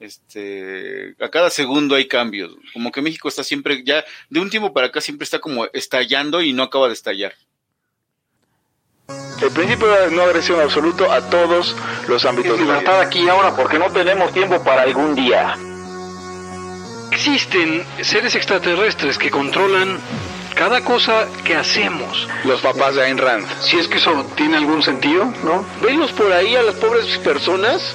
Este, a cada segundo hay cambios. Como que México está siempre, ya de un tiempo para acá siempre está como estallando y no acaba de estallar. El principio de no agresión absoluto a todos los ámbitos. de libertad aquí ahora porque no tenemos tiempo para algún día. Existen seres extraterrestres que controlan cada cosa que hacemos. Los papás de Ayn Rand. Si es que eso tiene algún sentido, ¿no? Venlos por ahí a las pobres personas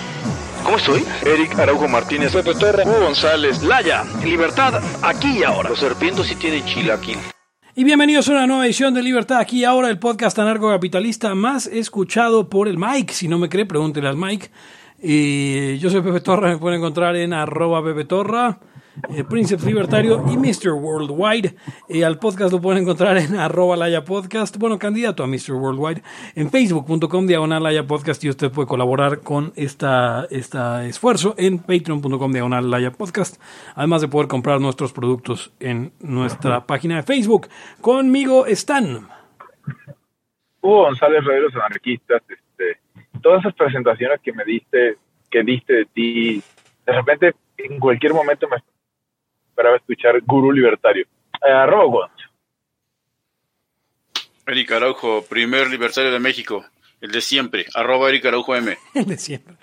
¿Cómo estoy? Eric Araujo Martínez, Pepe Torra, Hugo González, Laya, Libertad, aquí y ahora. Los serpientes sí tienen chilaquil. Y bienvenidos a una nueva edición de Libertad, aquí y ahora, el podcast anarcocapitalista más escuchado por el Mike. Si no me cree, pregúntele al Mike. Y yo soy Pepe Torra, me pueden encontrar en arroba Pepe Torra eh, Príncipe Libertario y Mr. Worldwide. Eh, al podcast lo pueden encontrar en arroba Laya Podcast, bueno, candidato a Mr. Worldwide, en facebook.com diagonal Laya Podcast y usted puede colaborar con esta, este esfuerzo en patreon.com diagonal Laya Podcast, además de poder comprar nuestros productos en nuestra página de Facebook. Conmigo están... Hugo González Reveros Anarquistas, este, todas esas presentaciones que me diste, que diste de ti, de repente en cualquier momento me esperaba escuchar Gurú Libertario. Eh, arroba Eric Araujo, primer libertario de México, el de siempre, arroba Eric Araujo M. el de siempre.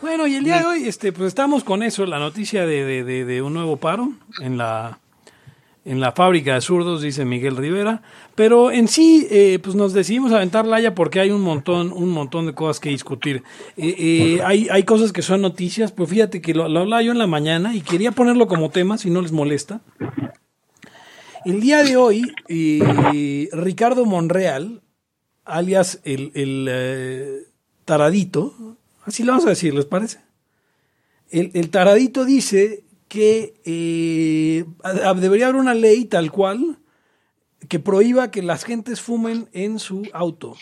Bueno, y el día de hoy, este, pues estamos con eso, la noticia de, de, de un nuevo paro en la en la fábrica de zurdos, dice Miguel Rivera. Pero en sí, eh, pues nos decidimos aventar Laya porque hay un montón, un montón de cosas que discutir. Eh, eh, hay, hay cosas que son noticias, pues fíjate que lo, lo hablaba yo en la mañana y quería ponerlo como tema, si no les molesta. El día de hoy, Ricardo Monreal, alias el, el taradito, así lo vamos a decir, ¿les parece? El, el taradito dice que eh, debería haber una ley tal cual que prohíba que las gentes fumen en su auto.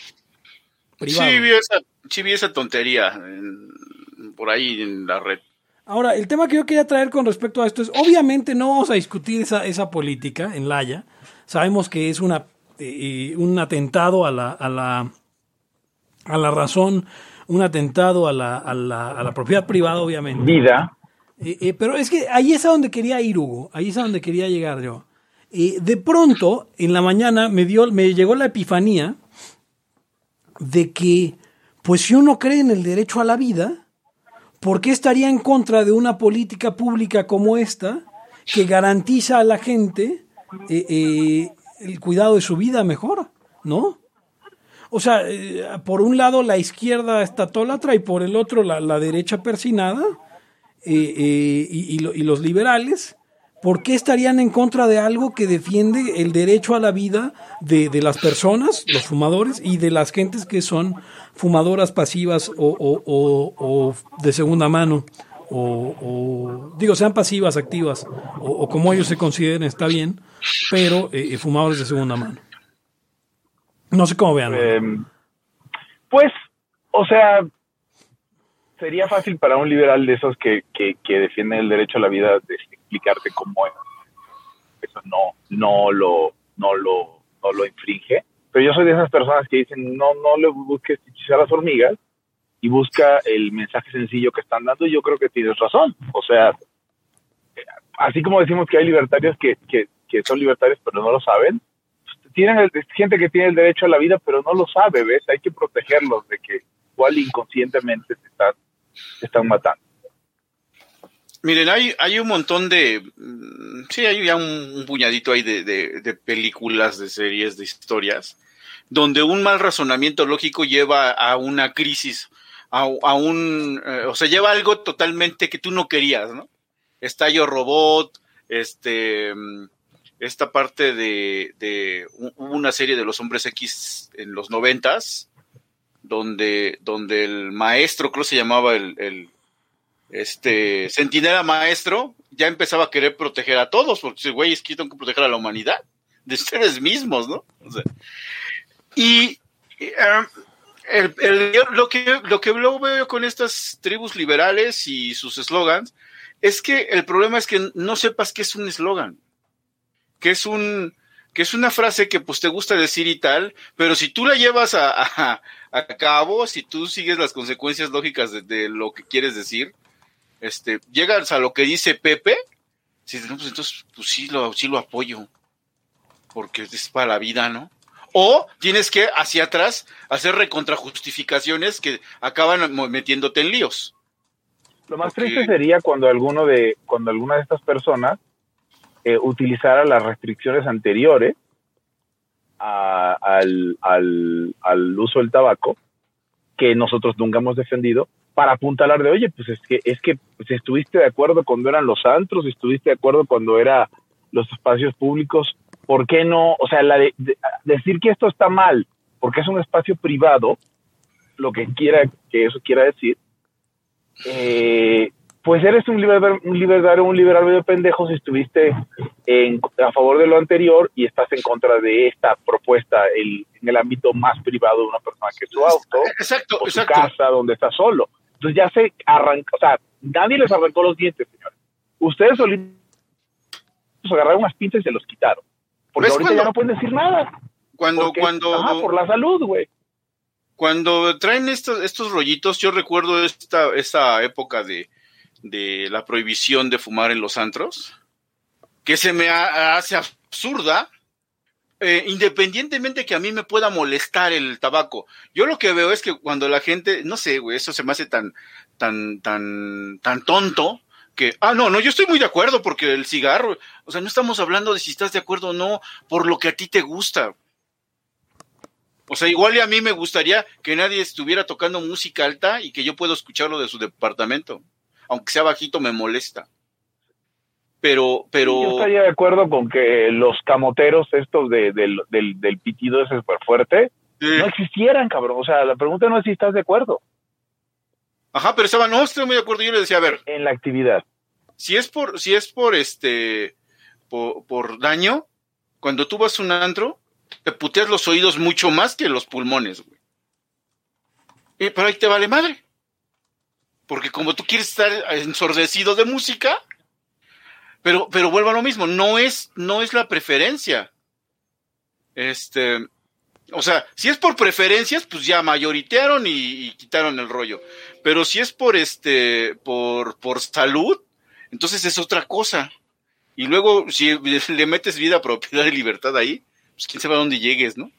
Privado. Sí, vi esa, sí vi esa tontería por ahí en la red. Ahora, el tema que yo quería traer con respecto a esto es, obviamente no vamos a discutir esa, esa política en Laia. Sabemos que es una, eh, un atentado a la, a, la, a la razón, un atentado a la, a la, a la propiedad privada, obviamente. Vida. Eh, eh, pero es que ahí es a donde quería ir, Hugo. Ahí es a donde quería llegar yo. Eh, de pronto, en la mañana, me, dio, me llegó la epifanía de que, pues si uno cree en el derecho a la vida, ¿por qué estaría en contra de una política pública como esta que garantiza a la gente el cuidado de su vida mejor? ¿No? O sea, por un lado la izquierda estatólatra y por el otro la, la derecha persinada eh, eh, y, los liberales, ¿por qué estarían en contra de algo que defiende el derecho a la vida de, las personas, los fumadores, y de las gentes que son fumadoras pasivas o, de segunda mano? O, digo, sean pasivas, activas, o, como ellos se consideren, está bien, pero eh, fumadores de segunda mano. No sé cómo vean. Em, pues, o sea, sería fácil para un liberal de esos que, que, defiende el derecho a la vida de explicarte cómo eso no, no, lo, no, lo, no lo infringe. Pero yo soy de esas personas que dicen, no, no le busques a las hormigas y busca el mensaje sencillo que están dando y yo creo que tienes razón. O sea, así como decimos que hay libertarios que, que, que son libertarios pero no lo saben, tienen gente que tiene el derecho a la vida pero no lo sabe, ¿ves? Hay que protegerlos de que igual inconscientemente se están están matando. Miren, hay, hay un montón de. Mm, sí, hay ya un, puñadito ahí de, películas, de series, de historias, donde un mal razonamiento lógico lleva a una crisis, a, un. Eh, o sea, lleva algo totalmente que tú no querías, ¿no? Estallo robot, este. Mm, esta parte de, de una serie de los hombres X en los noventas, donde, donde el maestro, creo que se llamaba el, el este centinela maestro, ya empezaba a querer proteger a todos, porque dice, güey, es que tengo que proteger a la humanidad, de ustedes mismos, ¿no? O sea, y lo que lo que luego veo con estas tribus liberales y sus eslogans es que el problema es que no sepas qué es un eslogan, que es un que es una frase que pues te gusta decir y tal, pero si tú la llevas a, a- a cabo, si tú sigues las consecuencias lógicas de, de lo que quieres decir, este, llegas a lo que dice Pepe, si no, pues entonces pues sí lo, sí lo apoyo, porque es para la vida, ¿no? O tienes que hacia atrás hacer recontrajustificaciones que acaban metiéndote en líos. Lo más triste sería cuando alguno de cuando alguna de estas personas eh, utilizara las restricciones anteriores a- al, al, al uso del tabaco que nosotros nunca hemos defendido para apuntalar de oye pues es que es que pues, estuviste de acuerdo cuando eran los antros estuviste de acuerdo cuando era los espacios públicos por qué no o sea de- decir que esto está mal porque es un espacio privado lo que quiera que eso quiera decir eh, pues eres un liberal, un libertario, un liberal medio pendejo si estuviste en, a favor de lo anterior y estás en contra de esta propuesta el- en el ámbito más privado de una persona que es su auto Exacto, o su exacto. casa donde está solo. Entonces ya se arrancó, o sea, nadie les arrancó los dientes, señores. Ustedes solitos agarraron unas pinzas y se los quitaron. Porque ¿Ves ahorita cuando- ya no pueden decir nada. Cuando, Porque- cuando, ajá, por la salud, güey. cuando traen estos, estos rollitos, yo recuerdo esta, esta época de, de la prohibición de fumar en los antros, que se me ha- hace absurda, eh, independientemente que a mí me pueda molestar el tabaco. Yo lo que veo es que cuando la gente, no sé, güey, eso se me hace tan, tan, tan, tan tonto, que, ah, no, no, yo estoy muy de acuerdo porque el cigarro, o sea, no estamos hablando de si estás de acuerdo o no, por lo que a ti te gusta. O sea, igual y a mí me gustaría que nadie estuviera tocando música alta y que yo pueda escucharlo de su departamento. Aunque sea bajito, me molesta. Pero, pero. Yo estaría de acuerdo con que los camoteros estos de, del, del, del pitido ese súper fuerte no existieran, cabrón. O sea, la pregunta no es si estás de acuerdo ajá, pero estaba, no, estoy muy de acuerdo. Yo le decía, a ver, en la actividad. si es por, si es por este, por, por daño, cuando tú vas a un antro, te puteas los oídos mucho más que los pulmones, güey. Eh, pero ahí te vale madre. Porque como tú quieres estar ensordecido de música, pero, pero vuelvo a lo mismo, no es, no es la preferencia. Este, o sea, si es por preferencias, pues ya mayoritearon y, quitaron el rollo. Pero si es por este, por, por salud, entonces es otra cosa. Y luego, si le metes vida, propiedad y libertad ahí, pues quién sabe a dónde llegues, ¿no?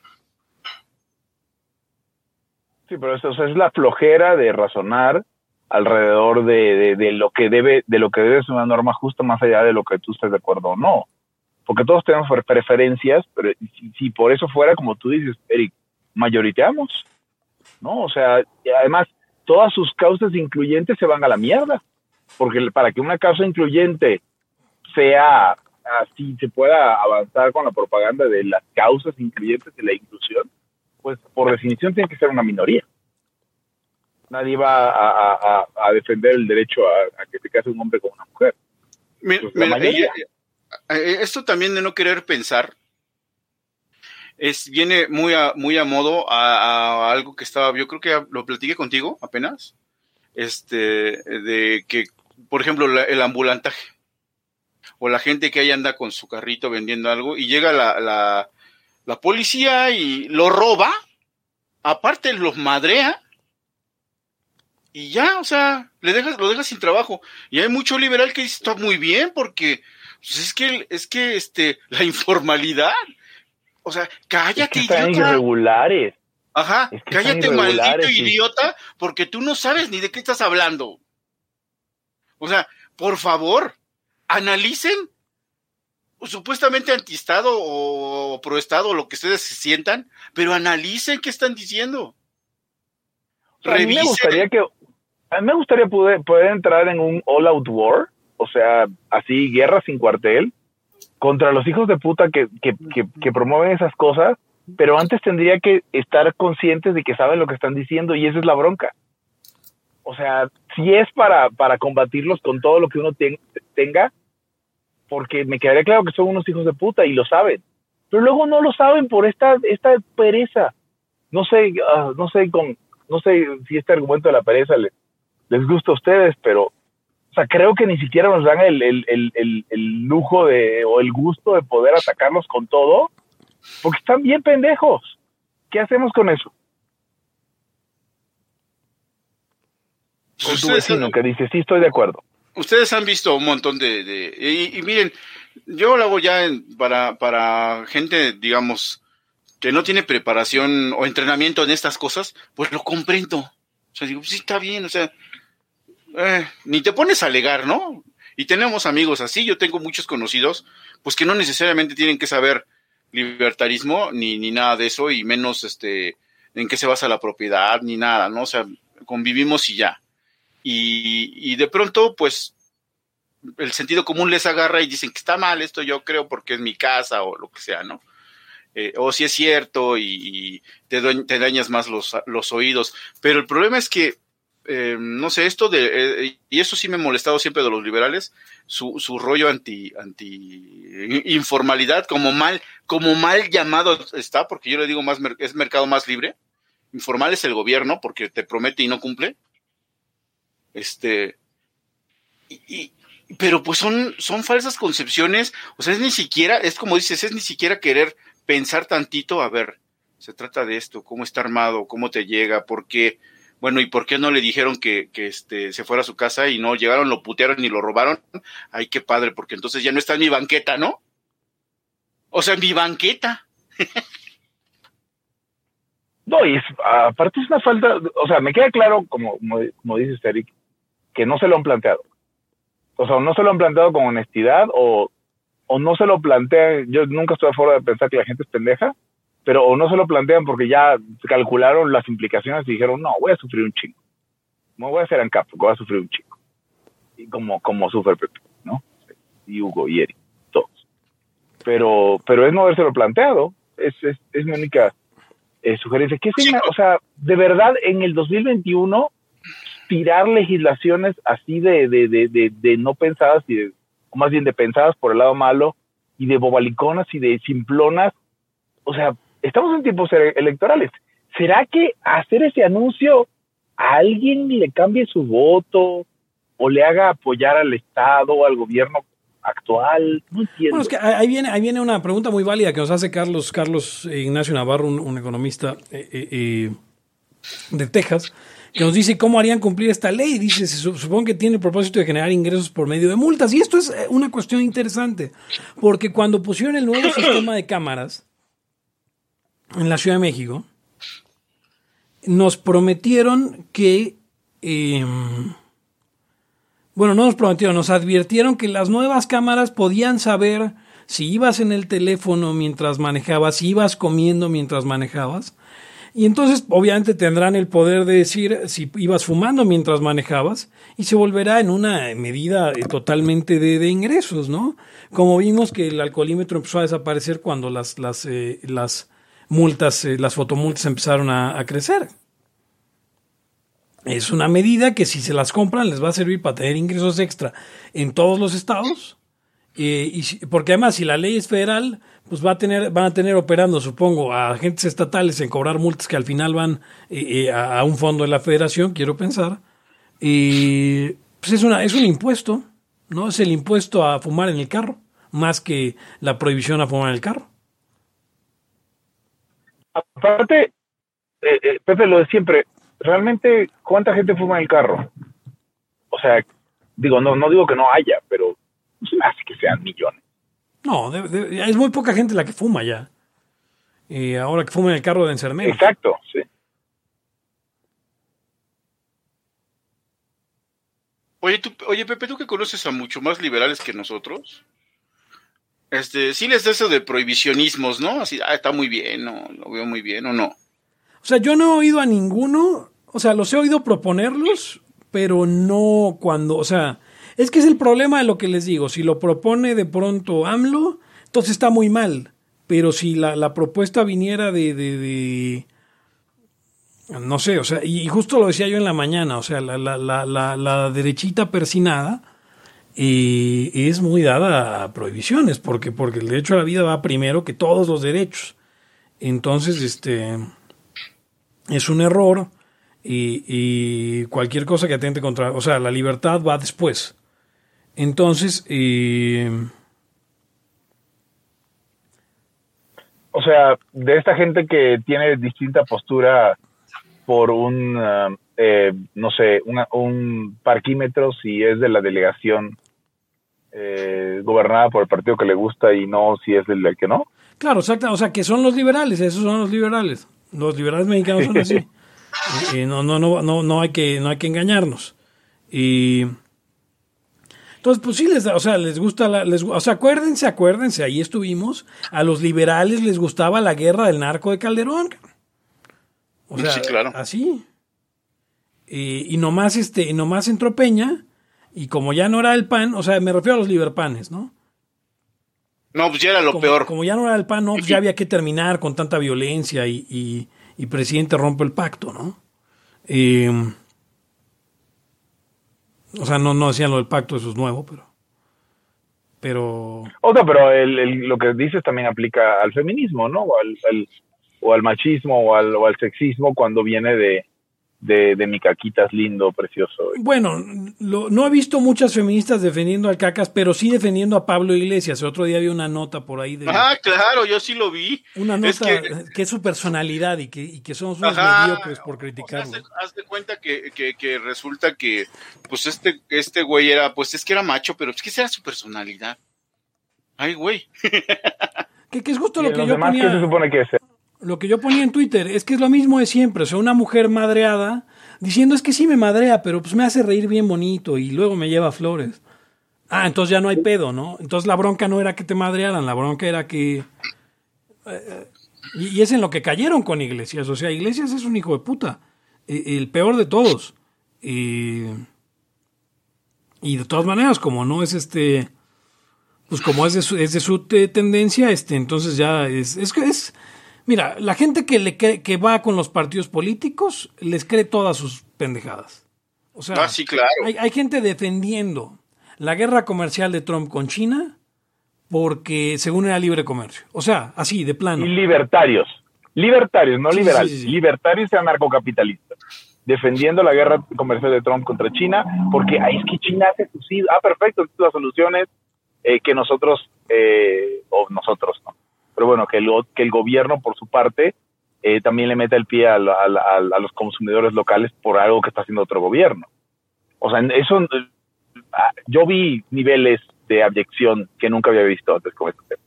Sí, pero eso, es la flojera de razonar alrededor de, de, lo que debe de lo que debe ser una norma justa más allá de lo que tú estés de acuerdo o no. Porque todos tenemos pre- preferencias, pero si, por eso fuera, como tú dices, Eric, mayoriteamos, ¿no? O sea, además, todas sus causas incluyentes se van a la mierda. Porque para que una causa incluyente sea así, se pueda avanzar con la propaganda de las causas incluyentes de la inclusión, pues por definición tiene que ser una minoría. Nadie va a, a- defender el derecho a, a que se case un hombre con una mujer. Pues mayoría. eh, esto también de no querer pensar es viene muy a, muy a modo a, a algo que estaba, yo creo que lo platiqué contigo apenas, este, de que, por ejemplo, la- el ambulantaje o la gente que ahí anda con su carrito vendiendo algo y llega la, la, la policía y lo roba, aparte los madrea y ya, o sea, le dejas, lo dejas sin trabajo. Y hay mucho liberal que dice, está muy bien, porque pues, es que, es que, este, la informalidad. O sea, Es cállate, que están idiota. irregulares. Ajá, es que cállate, maldito sí. idiota, porque tú no sabes ni de qué estás hablando. O sea, por favor, analicen supuestamente antiestado o proestado, lo que ustedes se sientan, pero analicen qué están diciendo. A mí me Revisen. gustaría que a mí me gustaría poder, entrar en un all out war, o sea, así guerra sin cuartel contra los hijos de puta que, que, que, que promueven esas cosas pero antes tendría que estar conscientes de que saben lo que están diciendo y esa es la bronca. O sea, si es para, para combatirlos con todo lo que uno ten- tenga, porque me quedaría claro que son unos hijos de puta y lo saben. Pero luego no lo saben por esta, esta pereza. No sé, ah, no sé con, no sé si este argumento de la pereza le- les gusta a ustedes, pero o sea, creo que ni siquiera nos dan el, el, el, el, lujo de, o el gusto de poder atacarlos con todo, porque están bien pendejos. ¿Qué hacemos con eso? Con tu vecino que dice, sí, estoy de acuerdo. ustedes han visto un montón de... de- y, y miren, yo lo hago ya en- para, para gente, digamos, que no tiene preparación o entrenamiento en estas cosas, pues lo comprendo. O sea, digo, sí, está bien, o sea, eh, ni te pones a alegar, ¿no? Y tenemos amigos así, yo tengo muchos conocidos, pues que no necesariamente tienen que saber libertarismo ni, ni nada de eso, y menos este en qué se basa la propiedad, ni nada, ¿no? O sea, convivimos y ya. Y, de pronto, pues, el sentido común les agarra y dicen que está mal esto, yo creo, porque es mi casa o lo que sea, ¿no? Eh, o si es cierto y, te, te dañas más los, los oídos. Pero el problema es que, eh, no sé, esto de, eh, y eso sí me ha molestado siempre de los liberales, su, su rollo anti, anti informalidad, como mal, como mal llamado está, porque yo le digo más, es mercado más libre. Informal es el gobierno, porque te promete y no cumple. Este, y, y- pero pues son, son falsas concepciones, o sea, es ni siquiera, es como dices, es ni siquiera querer pensar tantito, a ver, se trata de esto, cómo está armado, cómo te llega, por qué, bueno, y por qué no le dijeron que, que este, se fuera a su casa y no llegaron, lo putearon y lo robaron, ay, qué padre, porque entonces ya no está en mi banqueta, ¿no? O sea, en mi banqueta. No, y es, aparte es una falta, o sea, me queda claro, como, como, como dices, Eric, que no se lo han planteado. O sea, no se lo han planteado con honestidad o, o no se lo plantean, yo nunca estoy a favor de pensar que la gente es pendeja, pero o no se lo plantean porque ya calcularon las implicaciones y dijeron, no, voy a sufrir un chingo. No voy a ser ANCAP, porque voy a sufrir un chingo. Y como, como sufre Pepe, ¿no? Y Hugo y Eric, todos. Pero, pero es no habérselo planteado, es, es, es mi única eh, sugerencia. ¿Qué me- o sea, de verdad, en el 2021, tirar legislaciones así de, de, de, de, de no pensadas, y de- o más bien de pensadas por el lado malo, y de bobaliconas y de simplonas, o sea, estamos en tiempos ele- electorales. ¿Será que hacer ese anuncio a alguien le cambie su voto o le haga apoyar al Estado o al gobierno actual? No entiendo. Bueno, es que ahí viene, ahí viene una pregunta muy válida que nos hace Carlos, Carlos Ignacio Navarro, un, economista eh, eh, eh, de Texas, que nos dice cómo harían cumplir esta ley. Dice, se su- supongo que tiene el propósito de generar ingresos por medio de multas. Y esto es eh, una cuestión interesante, porque cuando pusieron el nuevo sistema de cámaras en la Ciudad de México, nos prometieron que... em, bueno, no nos prometieron, nos advirtieron que las nuevas cámaras podían saber si ibas en el teléfono mientras manejabas, si ibas comiendo mientras manejabas. Y entonces, obviamente, tendrán el poder de decir si ibas fumando mientras manejabas y se volverá en una medida eh, totalmente de, de ingresos, ¿no? Como vimos que el alcoholímetro empezó a desaparecer cuando las, las, eh, las multas, eh, las fotomultas empezaron a, crecer. Es una medida que si se las compran les va a servir para tener ingresos extra en todos los estados. Eh, y porque además, si la ley es federal, pues va a tener, van a tener operando, supongo, a agentes estatales en cobrar multas que al final van eh, eh, a, a un fondo de la federación, quiero pensar. Y pues es, una, es un impuesto, ¿no? Es el impuesto a fumar en el carro, más que la prohibición a fumar en el carro. Aparte, eh, eh, Pepe, lo de siempre, realmente, ¿cuánta gente fuma en el carro? O sea, digo, no, no digo que no haya, pero no se me hace que sean millones. No, de- de- es muy poca gente la que fuma ya. Y ahora que fuma en el carro deben ser menos. Exacto, sí. Oye, tú, oye, Pepe, tú que conoces a mucho más liberales que nosotros, este, sí les da eso de prohibicionismos, ¿no? Así, ah, está muy bien, no, lo veo muy bien, o no. O sea, yo no he oído a ninguno, o sea, los he oído proponerlos, pero no cuando, o sea, es que es el problema de lo que les digo, si lo propone de pronto AMLO, entonces está muy mal, pero si la, la propuesta viniera de, de, de- no sé, o sea, y justo lo decía yo en la mañana, o sea, la, la, la, la derechita persinada eh, es muy dada a prohibiciones, porque, porque el derecho a la vida va primero que todos los derechos. Entonces, este es un error y, y cualquier cosa que atente contra, o sea, la libertad va después. Entonces, O sea, de esta gente que tiene distinta postura por un, ah, eh, no sé, una- un parquímetro si es de la delegación eh, gobernada por el partido que le gusta y no si es del que no. Claro, exacto. O sea, que son los liberales, esos son los liberales. Los liberales mexicanos son así. Y- y no, no, no, no, no hay que, no hay que engañarnos. Y entonces, pues sí les da, o sea, les gusta la, les, o sea, acuérdense, acuérdense, ahí estuvimos. A los liberales les gustaba la guerra del narco de Calderón. O sea, Sí, claro. así. Y, y nomás este, y nomás entró Peña, y como ya no era el PAN, o sea, me refiero a los liberpanes, ¿no? No, pues ya era lo como, peor. como ya no era el PAN, no, pues ya había que terminar con tanta violencia y, y, y presidente rompe el pacto, ¿no? Eh, o sea, no, no hacían lo del pacto, eso es nuevo, pero. Pero. O sea, pero el, el- lo que dices también aplica al feminismo, ¿no? O al, al- o al machismo o al, o al sexismo cuando viene de, de, de mi caquitas lindo, precioso. Bueno, lo- no he visto muchas feministas defendiendo al cacas, pero sí defendiendo a Pablo Iglesias. El otro día había una nota por ahí de. Ah, claro, yo sí lo vi. una nota Es que, que, es su personalidad y que, y que somos unos Ajá, mediocres por o sea, criticarlo. haz, de, haz de cuenta que, que, que resulta que, pues este, este güey era, pues es que era macho, pero es que esa era su personalidad. Ay, güey. que, que es justo ¿Y lo que yo demás, ¿qué ponía. se supone que es? Lo que yo ponía en Twitter es que es lo mismo de siempre, o sea, una mujer madreada diciendo es que sí me madrea, pero pues me hace reír bien bonito y luego me lleva flores. Ah, entonces ya no hay pedo, ¿no? Entonces la bronca no era que te madrearan, la bronca era que... eh, y, y es en lo que cayeron con Iglesias, o sea, Iglesias es un hijo de puta, eh, el peor de todos. Eh, y de todas maneras, como no es este pues como es de su, es de su te- tendencia, este, entonces ya es, es, mira, la gente que le cree- que va con los partidos políticos les cree todas sus pendejadas. O sea, Ah, sí, claro. hay, hay gente defendiendo la guerra comercial de Trump con China porque según era libre comercio. O sea, así, de plano. Y libertarios. Libertarios, no Sí, liberales. sí, sí, sí. Libertarios y anarcocapitalistas. Defendiendo la guerra comercial de Trump contra China, porque ay, es que China hace subsidios. Ah, perfecto, entonces la solución es eh, que nosotros, eh, o nosotros, ¿no? Pero bueno, que el, que el gobierno, por su parte, eh, también le meta el pie a, los consumidores locales por algo que está haciendo otro gobierno. O sea, eso, ah, yo vi niveles de abyección que nunca había visto antes con este tema.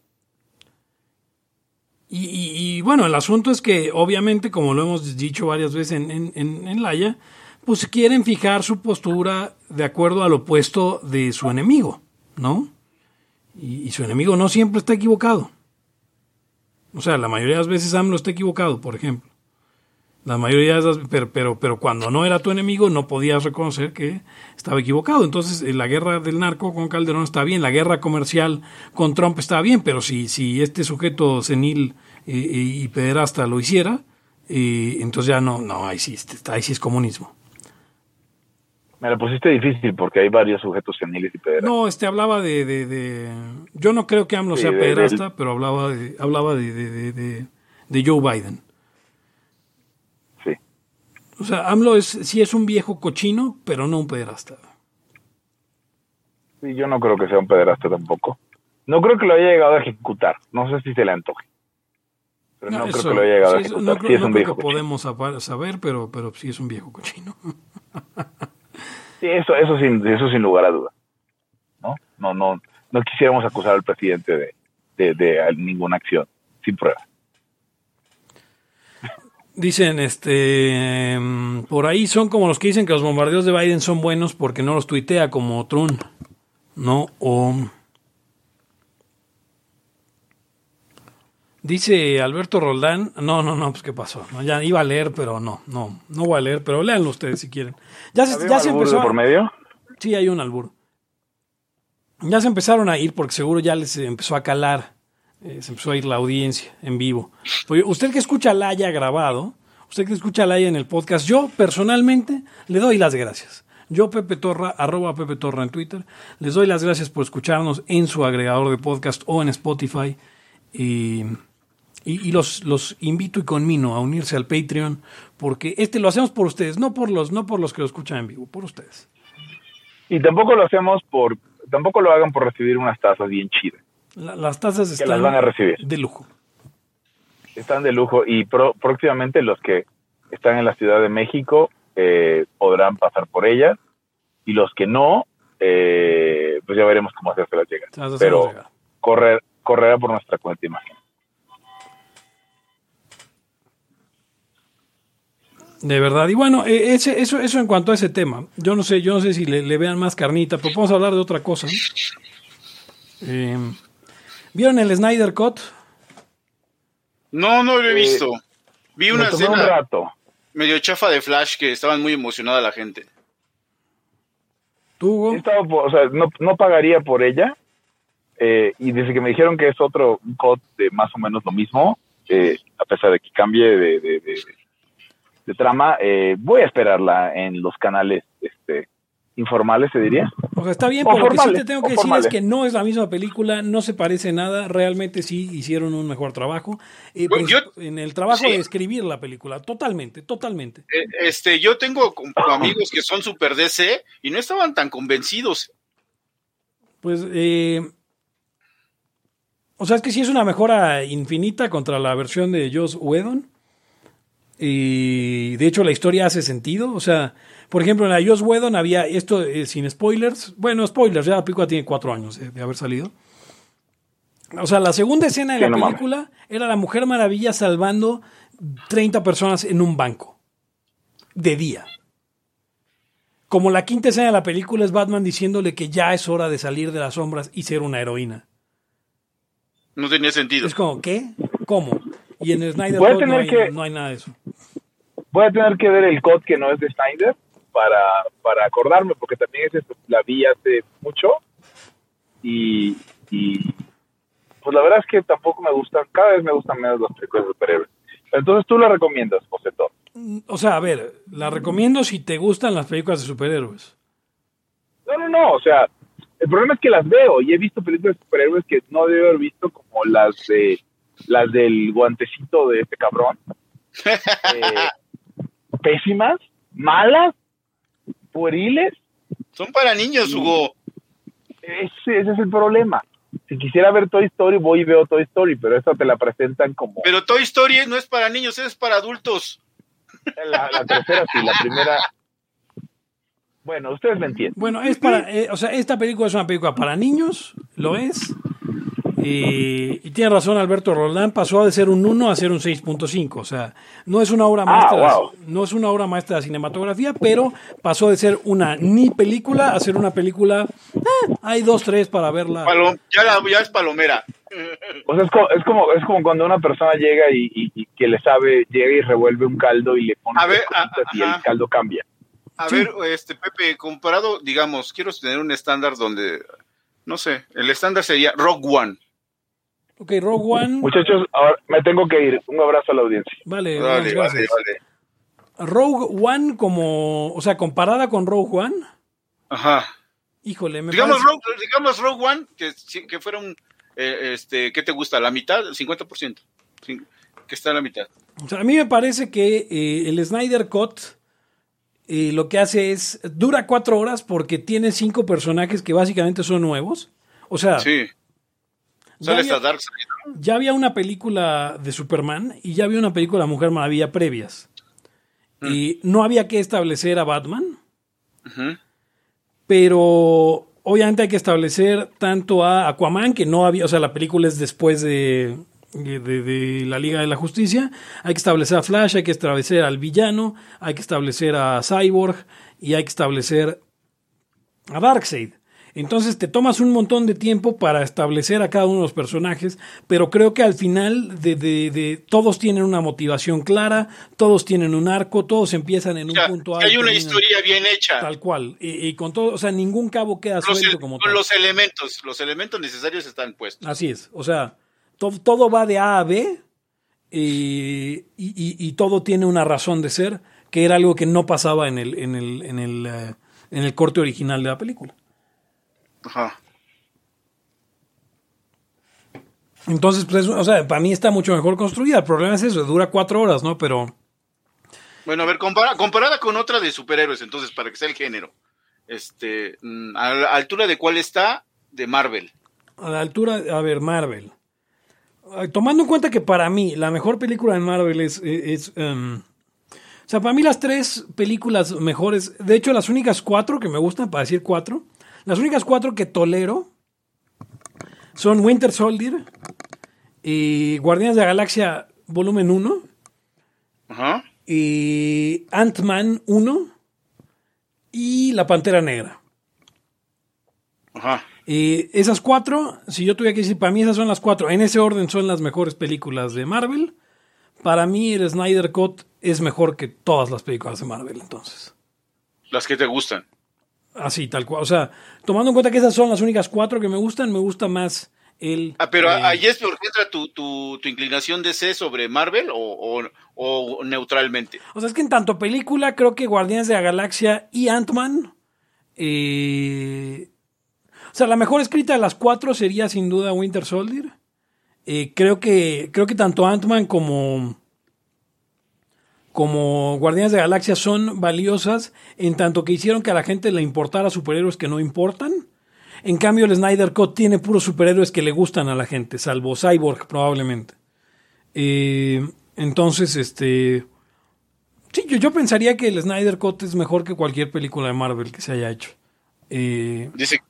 Y, y- y, bueno, el asunto es que obviamente, como lo hemos dicho varias veces en, en, en, en Laia, pues quieren fijar su postura de acuerdo al opuesto de su enemigo, ¿no? Y su enemigo no siempre está equivocado. O sea, la mayoría de las veces AMLO está equivocado, por ejemplo. La mayoría de las pero, pero, pero cuando no era tu enemigo no podías reconocer que estaba equivocado. Entonces, eh, la guerra del narco con Calderón está bien, la guerra comercial con Trump está bien, pero si, si este sujeto senil eh, y, y pederasta lo hiciera, eh, entonces ya no, no, ahí sí, está- ahí sí es comunismo. Me la pusiste difícil porque hay varios sujetos seniles y pederastas. No, este hablaba de, de, de- yo no creo que AMLO Sí, sea de- pederasta, pero hablaba de, hablaba de, de, de, Joe Biden. Sí. O sea, AMLO es, sí es un viejo cochino, pero no un pederasta. Sí, yo no creo que sea un pederasta tampoco. No creo que lo haya llegado a ejecutar. No sé si se le antoje. Pero no, creo eso- que lo haya llegado a sí, ejecutar. no Sí, creo, es no un creo viejo que cochino. podemos saber, pero, pero sí es un viejo cochino. Sí, eso, eso, sin, eso sin lugar a duda. ¿No? No, no, no quisiéramos acusar al presidente de, de, ninguna acción sin prueba. Dicen, este, mm, por ahí son como los que dicen que los bombardeos de Biden son buenos porque no los tuitea como Trump, ¿no? O dice Alberto Roldán, no, no, no, pues qué pasó, no, ya iba a leer, pero no, no, no voy a leer, pero léanlo ustedes si quieren. Ya se, ¿Había ya se empezó, por medio? sí hay un albur. Ya se empezaron a ir porque seguro ya les empezó a calar Eh, se empezó a ir la audiencia en vivo. Usted que escucha Laya grabado, usted que escucha Laya en el podcast, yo personalmente le doy las gracias. Yo, Pepe Torra, arroba Pepe Torra en Twitter, les doy las gracias por escucharnos en su agregador de podcast o en Spotify. Y, y- y los, los invito y conmino a unirse al Patreon, porque este lo hacemos por ustedes, no por los, no por los que lo escuchan en vivo, por ustedes. Y tampoco lo hacemos por, tampoco lo hagan por recibir unas tazas bien chidas. La- las tazas Que están las van a recibir. de lujo. Están de lujo y pro- próximamente los que están en la Ciudad de México eh, podrán pasar por ellas y los que no, eh, pues ya veremos cómo hacérselas llegar. Pero llegar. correr, correrá por nuestra cuenta de De verdad. Y bueno, eh, ese, eso, eso en cuanto a ese tema. Yo no sé, yo no sé si le, le vean más carnita, pero vamos a hablar de otra cosa. Eh, ¿Vieron el Snyder Cut? No, no lo he visto. Vi Me una tomé un escena rato. medio chafa de Flash que estaban muy emocionada la gente. ¿Tú, Hugo? Estado o sea, no, no pagaría por ella. eh, y desde que me dijeron que es otro COD de más o menos lo mismo, eh, a pesar de que cambie de, de- de- de trama, eh, voy a esperarla en los canales este, informales, se diría. O sea, está bien, pero lo que sí te tengo que decir es que no es la misma película, no se parece nada, realmente sí hicieron un mejor trabajo. Eh, Bueno, pues, yo- en el trabajo sí. de escribir la película, totalmente, totalmente. Eh, Este, yo tengo amigos que son super DC y no estaban tan convencidos. Pues, eh, o sea, es que sí es una mejora infinita contra la versión de Joss Whedon. Y de hecho la historia hace sentido. O sea, por ejemplo, en la Joss Whedon había esto eh, sin spoilers. Bueno, spoilers, ya la película tiene cuatro años eh, de haber salido. O sea, la segunda escena de la no mames. película era la Mujer Maravilla salvando 30 personas en un banco. De día. Como la quinta escena de la película es Batman diciéndole que ya es hora de salir de las sombras y ser una heroína. No tenía sentido. Es como, ¿qué? ¿Cómo? Y en el Snyder Voy a Cut no tener hay, que- no hay nada de eso. Voy a tener que ver el COD que no es de Snyder para, para acordarme, porque también ese la vi hace mucho. Y, y pues la verdad es que tampoco me gustan, cada vez me gustan menos las películas de superhéroes. Entonces tú la recomiendas, José Todo. O sea, a ver, la recomiendo si te gustan las películas de superhéroes. No, no, no, o sea, el problema es que las veo y he visto películas de superhéroes que no debo haber visto como las de las del guantecito de este cabrón. Eh, pésimas, malas, pueriles. Son para niños, Hugo. Ese, ese es el problema. Si quisiera ver Toy Story, voy y veo Toy Story, pero esa te la presentan como Pero Toy Story no es para niños, es para adultos. la, la tercera, sí, la primera. Bueno, ustedes me entienden. Bueno, es para, eh, o sea, esta película es una película para niños, lo es. Y, y tiene razón Alberto Roldán, pasó de ser un 1 a ser un 6.5, o sea, no es una obra Ah, maestra, wow. no es una obra maestra de cinematografía, pero pasó de ser una ni película a ser una película, eh, hay dos, tres para verla. Palom- ya, la- ya es palomera. O sea, es como, es como, es como cuando una persona llega y, y- y que le sabe, llega y revuelve un caldo y le pone A ver, a- y el caldo cambia. A Sí. ver, este Pepe, comparado, digamos, quiero tener un estándar donde, no sé, el estándar sería Rock One. Ok, Rogue One, Muchachos, ahora me tengo que ir. Un abrazo a la audiencia. vale, Vale, gracias. vale, vale. Rogue One como, o sea, comparada con Rogue One, Ajá. híjole, me Digamos parece- Rogue, digamos Rogue One, que, que fuera un, eh, este, ¿qué te gusta? ¿La mitad? ¿El 50%? Sí, que está a la mitad. O sea, a mí me parece que eh, el Snyder Cut eh, lo que hace es, dura cuatro horas porque tiene cinco personajes que básicamente son nuevos. O sea, Sí. Ya, había, una película de Superman y ya había una película de Mujer Maravilla previas. Y no había que establecer a Batman, pero obviamente hay que establecer tanto a Aquaman, que no había, o sea, la película es después de, de, de la Liga de la Justicia, hay que establecer a Flash, hay que establecer al villano, hay que establecer a Cyborg y hay que establecer a Darkseid. Entonces te tomas un montón de tiempo para establecer a cada uno de los personajes, pero creo que al final de, de- de- todos tienen una motivación clara, todos tienen un arco, todos empiezan en O un punto A. que y hay una historia bien hecha. Tal cual. Y, y con todo, o sea, ningún cabo queda Los, suelto el- como con tal. los elementos, los elementos necesarios están puestos. Así es. O sea, To- todo va de A a B eh, y, y- y todo tiene una razón de ser, que era algo que no pasaba en el, en el, en el, eh, en el corte original de la película. Ajá. Entonces, pues, o sea, para mí está mucho mejor construida. El problema es eso, dura cuatro horas, ¿no? Pero Bueno, a ver, compara- comparada con otra de superhéroes, entonces, para que sea el género. Este, mm, a la altura de cuál está, de Marvel. a la altura, a ver, Marvel. Tomando en cuenta que para mí la mejor película de Marvel es, es, em, o sea, para mí las tres películas mejores, de hecho las únicas cuatro que me gustan, para decir cuatro, las únicas cuatro que tolero son Winter Soldier y Guardianes de la Galaxia volumen 1 Ajá. y Ant-Man 1 y La Pantera Negra. Ajá. Eh, esas cuatro, si yo tuviera que decir, para mí esas son las cuatro. En ese orden son las mejores películas de Marvel. Para mí el Snyder Cut es mejor que todas las películas de Marvel, entonces. Las que te gustan. Así, tal cual. O sea, tomando en cuenta que esas son las únicas cuatro que me gustan, me gusta más el... Ah, pero eh, ahí es entra tu, tu, tu inclinación de C sobre Marvel o, o, o neutralmente. O sea, es que en tanto película, creo que Guardianes de la Galaxia y Ant-Man. eh, o sea, la mejor escrita de las cuatro sería sin duda Winter Soldier. Eh, creo que creo que tanto Ant-Man como como Guardianes de la Galaxia son valiosas en tanto que hicieron que a la gente le importara superhéroes que no importan. En cambio, el Snyder Cut tiene puros superhéroes que le gustan a la gente, salvo Cyborg probablemente. Eh, entonces, este... Sí, yo, yo pensaría que el Snyder Cut es mejor que cualquier película de Marvel que se haya hecho. Eh, Dice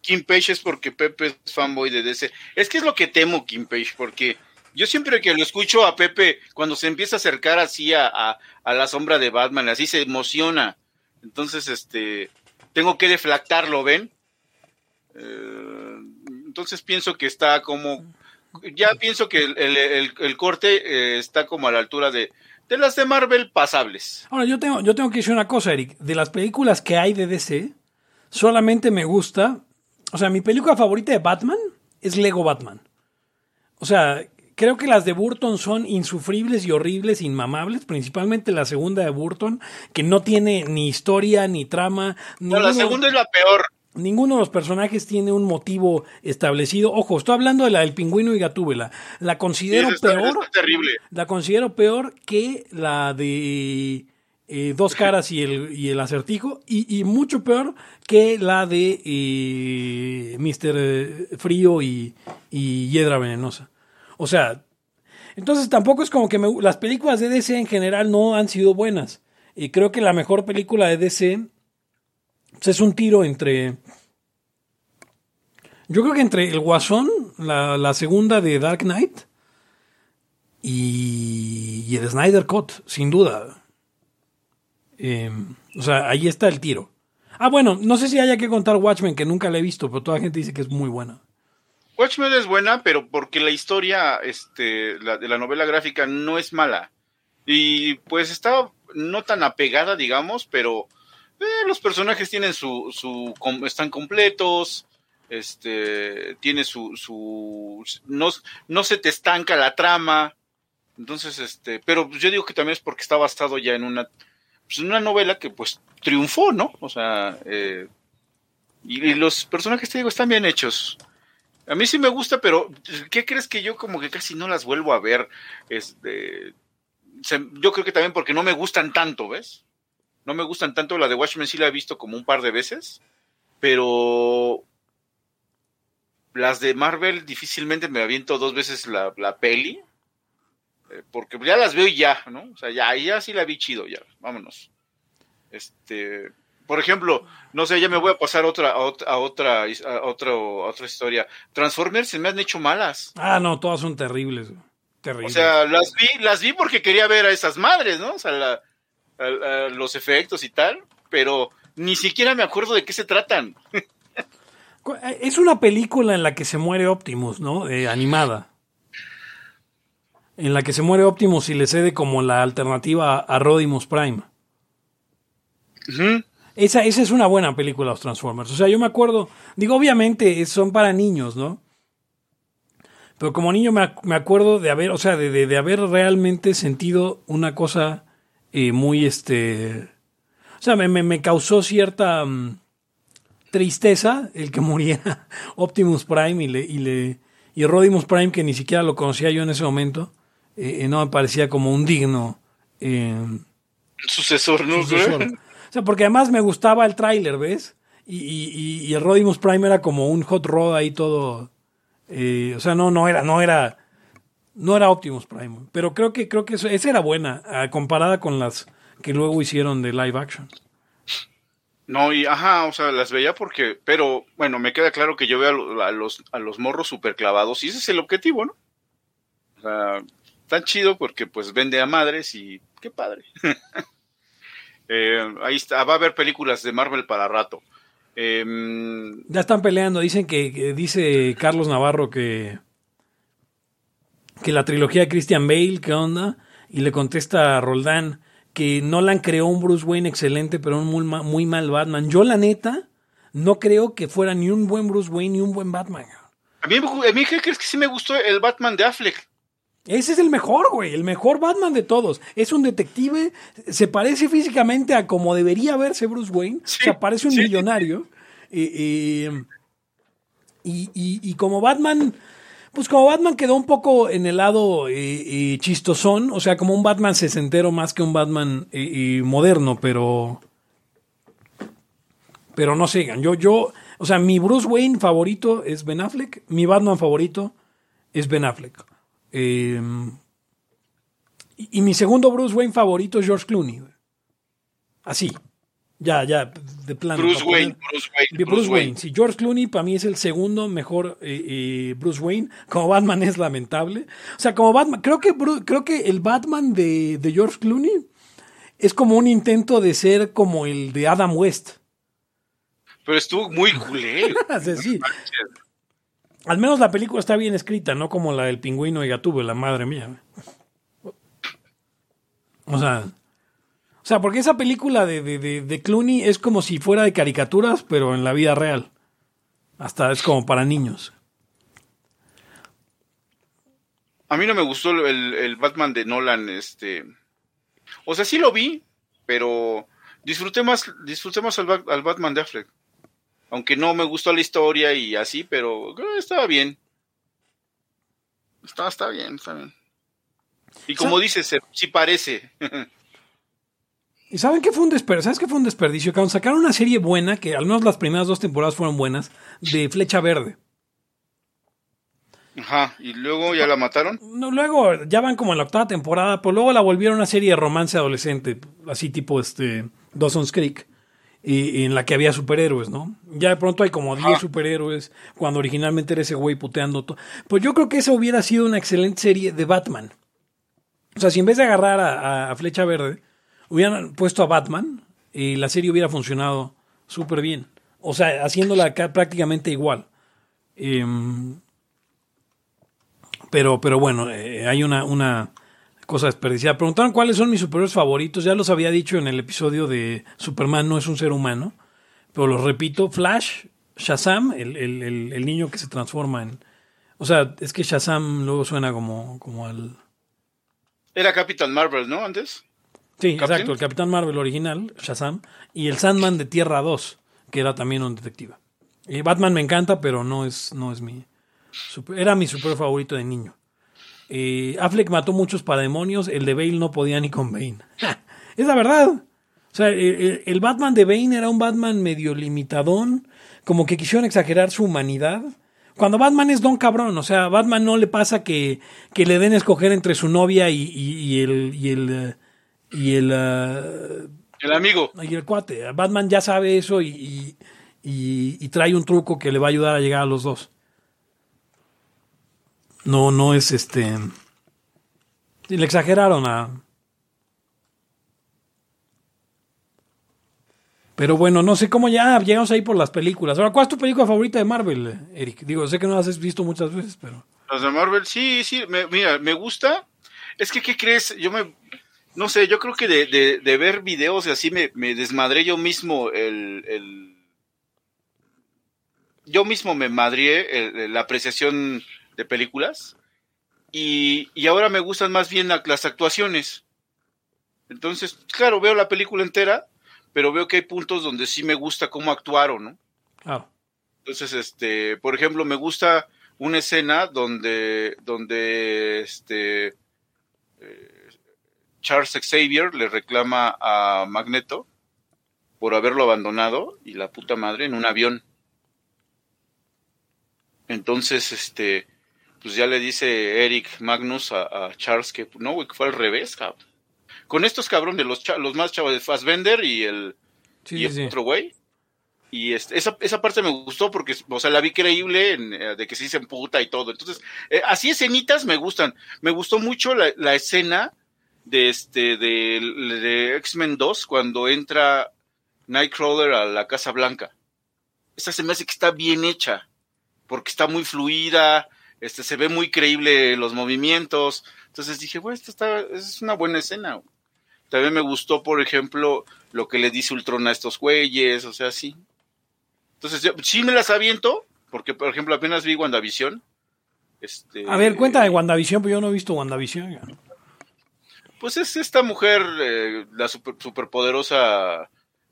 Kim Page es porque Pepe es fanboy de DC. Es que es lo que temo, Kim Page, porque yo siempre que lo escucho a Pepe, cuando se empieza a acercar así a, a, a la sombra de Batman, así se emociona. Entonces, este, tengo que deflactarlo, ¿ven? Eh, entonces pienso que está como, ya pienso que el, el, corte eh, está como a la altura de, de las de Marvel pasables. Ahora, yo tengo, yo tengo que decir una cosa, Eric. De las películas que hay de DC, solamente me gusta. O sea, mi película favorita de Batman es Lego Batman. O sea, creo que las de Burton son insufribles y horribles, inmamables, principalmente la segunda de Burton, que no tiene ni historia, ni trama. No, la segunda es la peor. Ninguno de los personajes tiene un motivo establecido. Ojo, estoy hablando de la del pingüino y Gatúbela. La considero está- peor. está terrible. La considero peor que la de eh, Dos Caras y el, y el Acertijo. Y, y mucho peor que la de eh, Mr. Frío y, y Hiedra Venenosa. O sea, entonces tampoco es como que me- las películas de DC en general no han sido buenas. Y creo que la mejor película de DC pues, es un tiro entre... Yo creo que entre El Guasón, la, segunda de Dark Knight, y, y el Snyder Cut, sin duda. Eh, o sea, ahí está el tiro. Ah, bueno, no sé si haya que contar Watchmen, que nunca la he visto, pero toda la gente dice que es muy buena. Watchmen es buena, pero porque la historia este, de la novela gráfica no es mala. Y pues está no tan apegada, digamos, pero eh, los personajes tienen su, su están completos, este, tiene su, su no, no se te estanca la trama. Entonces, este, pero yo digo que también es porque está basado ya en una, pues, en una novela que pues triunfó, ¿no? O sea, eh, y los personajes, te digo, están bien hechos. A mí sí me gusta, pero ¿qué crees que yo como que casi no las vuelvo a ver? Este, yo creo que también porque no me gustan tanto, ¿ves? No me gustan tanto. La de Watchmen sí la he visto como un par de veces, pero las de Marvel difícilmente me aviento dos veces la, la peli, eh, porque ya las veo y ya, ¿no? O sea, ya, ya sí la vi chido, ya, vámonos. Este, por ejemplo, no sé, ya me voy a pasar otra, a otra, a otra, a otro- a otra historia. Transformers se me han hecho malas. Ah, no, todas son terribles. güey. O Terribles. sea, las vi, las vi porque quería ver a esas madres, ¿no? O sea, la- a- a los efectos y tal, pero ni siquiera me acuerdo de qué se tratan. Eh, Es una película en la que se muere Optimus, ¿no? Eh, animada. En la que se muere Optimus y le cede como la alternativa a, Rodimus Prime. Ujú. Esa, esa es una buena película, los Transformers. O sea, yo me acuerdo, digo, obviamente son para niños, ¿no? Pero como niño me, ac- me acuerdo de haber, o sea, de, de- de haber realmente sentido una cosa eh, muy, este... O sea, me, me- me causó cierta mm, tristeza el que muriera Optimus Prime y le... Y, le, y Rodimus Prime, que ni siquiera lo conocía yo en ese momento, eh, eh, no me parecía como un digno... eh, Sucesor, ¿no? sucesor. O sea, porque además me gustaba el tráiler, ¿ves? Y, y, y- el Rodimus Prime era como un hot rod ahí todo. eh, o sea, no, no era, no era, no era Optimus Prime. Pero creo que, creo que eso- esa era buena, comparada con las que luego hicieron de live action. No, y ajá, o sea, las veía porque, pero bueno, me queda claro que yo veo a los, a los morros super clavados y ese es el objetivo, ¿no? O sea, tan chido porque pues vende a madres y qué padre. Eh, ahí está, va a haber películas de Marvel para rato. Em, Ya están peleando, dicen que, que dice Carlos Navarro que, que la trilogía de Christian Bale, ¿qué onda? Y le contesta a Roldán que Nolan creó un Bruce Wayne excelente, pero un muy, muy mal Batman. Yo, la neta, no creo que fuera ni un buen Bruce Wayne ni un buen Batman. a mí, a mí ¿qué crees que sí me gustó el Batman de Affleck? Ese es el mejor, güey, el mejor Batman de todos. Es un detective, se parece físicamente a como debería verse Bruce Wayne. Sí, o sea, parece un sí. millonario. Eh, eh, y, y- y como Batman, pues como Batman quedó un poco en el lado eh, chistosón, o sea, como un Batman sesentero más que un Batman moderno, pero... Pero no sigan, yo, yo, o sea, mi Bruce Wayne favorito es Ben Affleck, mi Batman favorito es Ben Affleck. Eh, y, y mi segundo Bruce Wayne favorito es George Clooney. Así. Ya, ya, de plano. Bruce Wayne, Bruce Wayne, Bruce, Bruce Wayne. Sí, George Clooney para mí es el segundo mejor eh, eh, Bruce Wayne. Como Batman es lamentable. O sea, como Batman, creo que, creo que el Batman de, de George Clooney es como un intento de ser como el de Adam West. Pero estuvo muy culero. Sea, sí. Al menos la película está bien escrita, no como la del pingüino y Gatúbela, la madre mía. O sea, o sea, porque esa película de, de, de- de Clooney es como si fuera de caricaturas, pero en la vida real. Hasta es como para niños. A mí no me gustó el, el Batman de Nolan, este. O sea, sí lo vi, pero disfruté más, disfruté más al, al Batman de Affleck. Aunque no me gustó la historia y así, pero eh, estaba bien. Está, está bien, está bien. Y como dices, se- sí parece. ¿Y saben qué fue un desperdicio? ¿Sabes qué fue un desperdicio? Cuando sacaron una serie buena, que al menos las primeras dos temporadas fueron buenas, de Flecha Verde. Ajá, y luego ya la mataron. No, luego ya van como en la octava temporada, pero luego la volvieron una serie de romance adolescente, así tipo este Dawson's Creek, y, y en la que había superhéroes, ¿no? Ya de pronto hay como 10 superhéroes, cuando originalmente era ese güey puteando todo. Pues yo creo que esa hubiera sido una excelente serie de Batman. O sea, si en vez de agarrar a, a- a Flecha Verde, hubieran puesto a Batman, y la serie hubiera funcionado súper bien. O sea, haciéndola ca- prácticamente igual. Em, pero, pero bueno, eh, hay una, una cosa desperdiciada. Preguntaron cuáles son mis superhéroes favoritos. Ya los había dicho en el episodio de Superman no es un ser humano. Pero los repito, Flash, Shazam, el, el- el- el niño que se transforma en... O sea, es que Shazam luego suena como, como al... Era Capitán Marvel, ¿no? Antes. Sí, ¿Captain? exacto, el Capitán Marvel original, Shazam, y el Sandman de Tierra 2, que era también un detective. Y Batman me encanta, pero no es, no es mi... super- era mi super favorito de niño. Eh, Affleck mató muchos parademonios, el de Bale no podía ni con Bane. es la verdad. O sea, el, Batman de Bane era un Batman medio limitadón, como que quisieron exagerar su humanidad. Cuando Batman es don cabrón, o sea, Batman no le pasa que, que le den a escoger entre su novia y, y- y el... Y el y el, eh, El amigo. y el cuate. Batman ya sabe eso y- y trae un truco que le va a ayudar a llegar a los dos. No, no es este. Le exageraron a. Pero bueno, no sé cómo ya llegamos ahí por las películas. Ahora, ¿cuál es tu película favorita de Marvel, Eric? Digo, sé que no las has visto muchas veces, pero. Los de Marvel, sí, sí, mira, me gusta. Es que, ¿qué crees? Yo me, no sé, yo creo que de, ver videos y así me, desmadré yo mismo el, el- yo mismo me madrié la apreciación de películas. Y, y ahora me gustan más bien la- las actuaciones. Entonces, claro, veo la película entera, pero veo que hay puntos donde sí me gusta cómo actuaron, ¿no? Claro. Entonces, este, por ejemplo, me gusta una escena donde, donde, este, eh, Charles Xavier le reclama a Magneto por haberlo abandonado y la puta madre en un avión. Entonces, este, pues ya le dice Eric Magnus a, a Charles que no, güey, que fue al revés, cabrón. Con estos cabrones, los, cha- los más chavos de Fassbender y el, Sí, y sí, el sí. otro güey. Y este, esa, esa parte me gustó porque, o sea, la vi creíble en, eh, de que se emputa y todo. Entonces, eh, así escenitas me gustan. Me gustó mucho la, la escena de este, de, de X-Men 2 cuando entra Nightcrawler a la Casa Blanca. Esa se me hace que está bien hecha porque está muy fluida, este, se ve muy creíble los movimientos. Entonces dije, bueno, esta está, es una buena escena. También me gustó, por ejemplo, lo que le dice Ultron a estos güeyes, o sea, sí. Entonces, yo, sí me las aviento, porque, por ejemplo, apenas vi WandaVision. Este, A ver, cuenta de WandaVision, pero yo no he visto WandaVision. ya. Pues es esta mujer, eh, la super, superpoderosa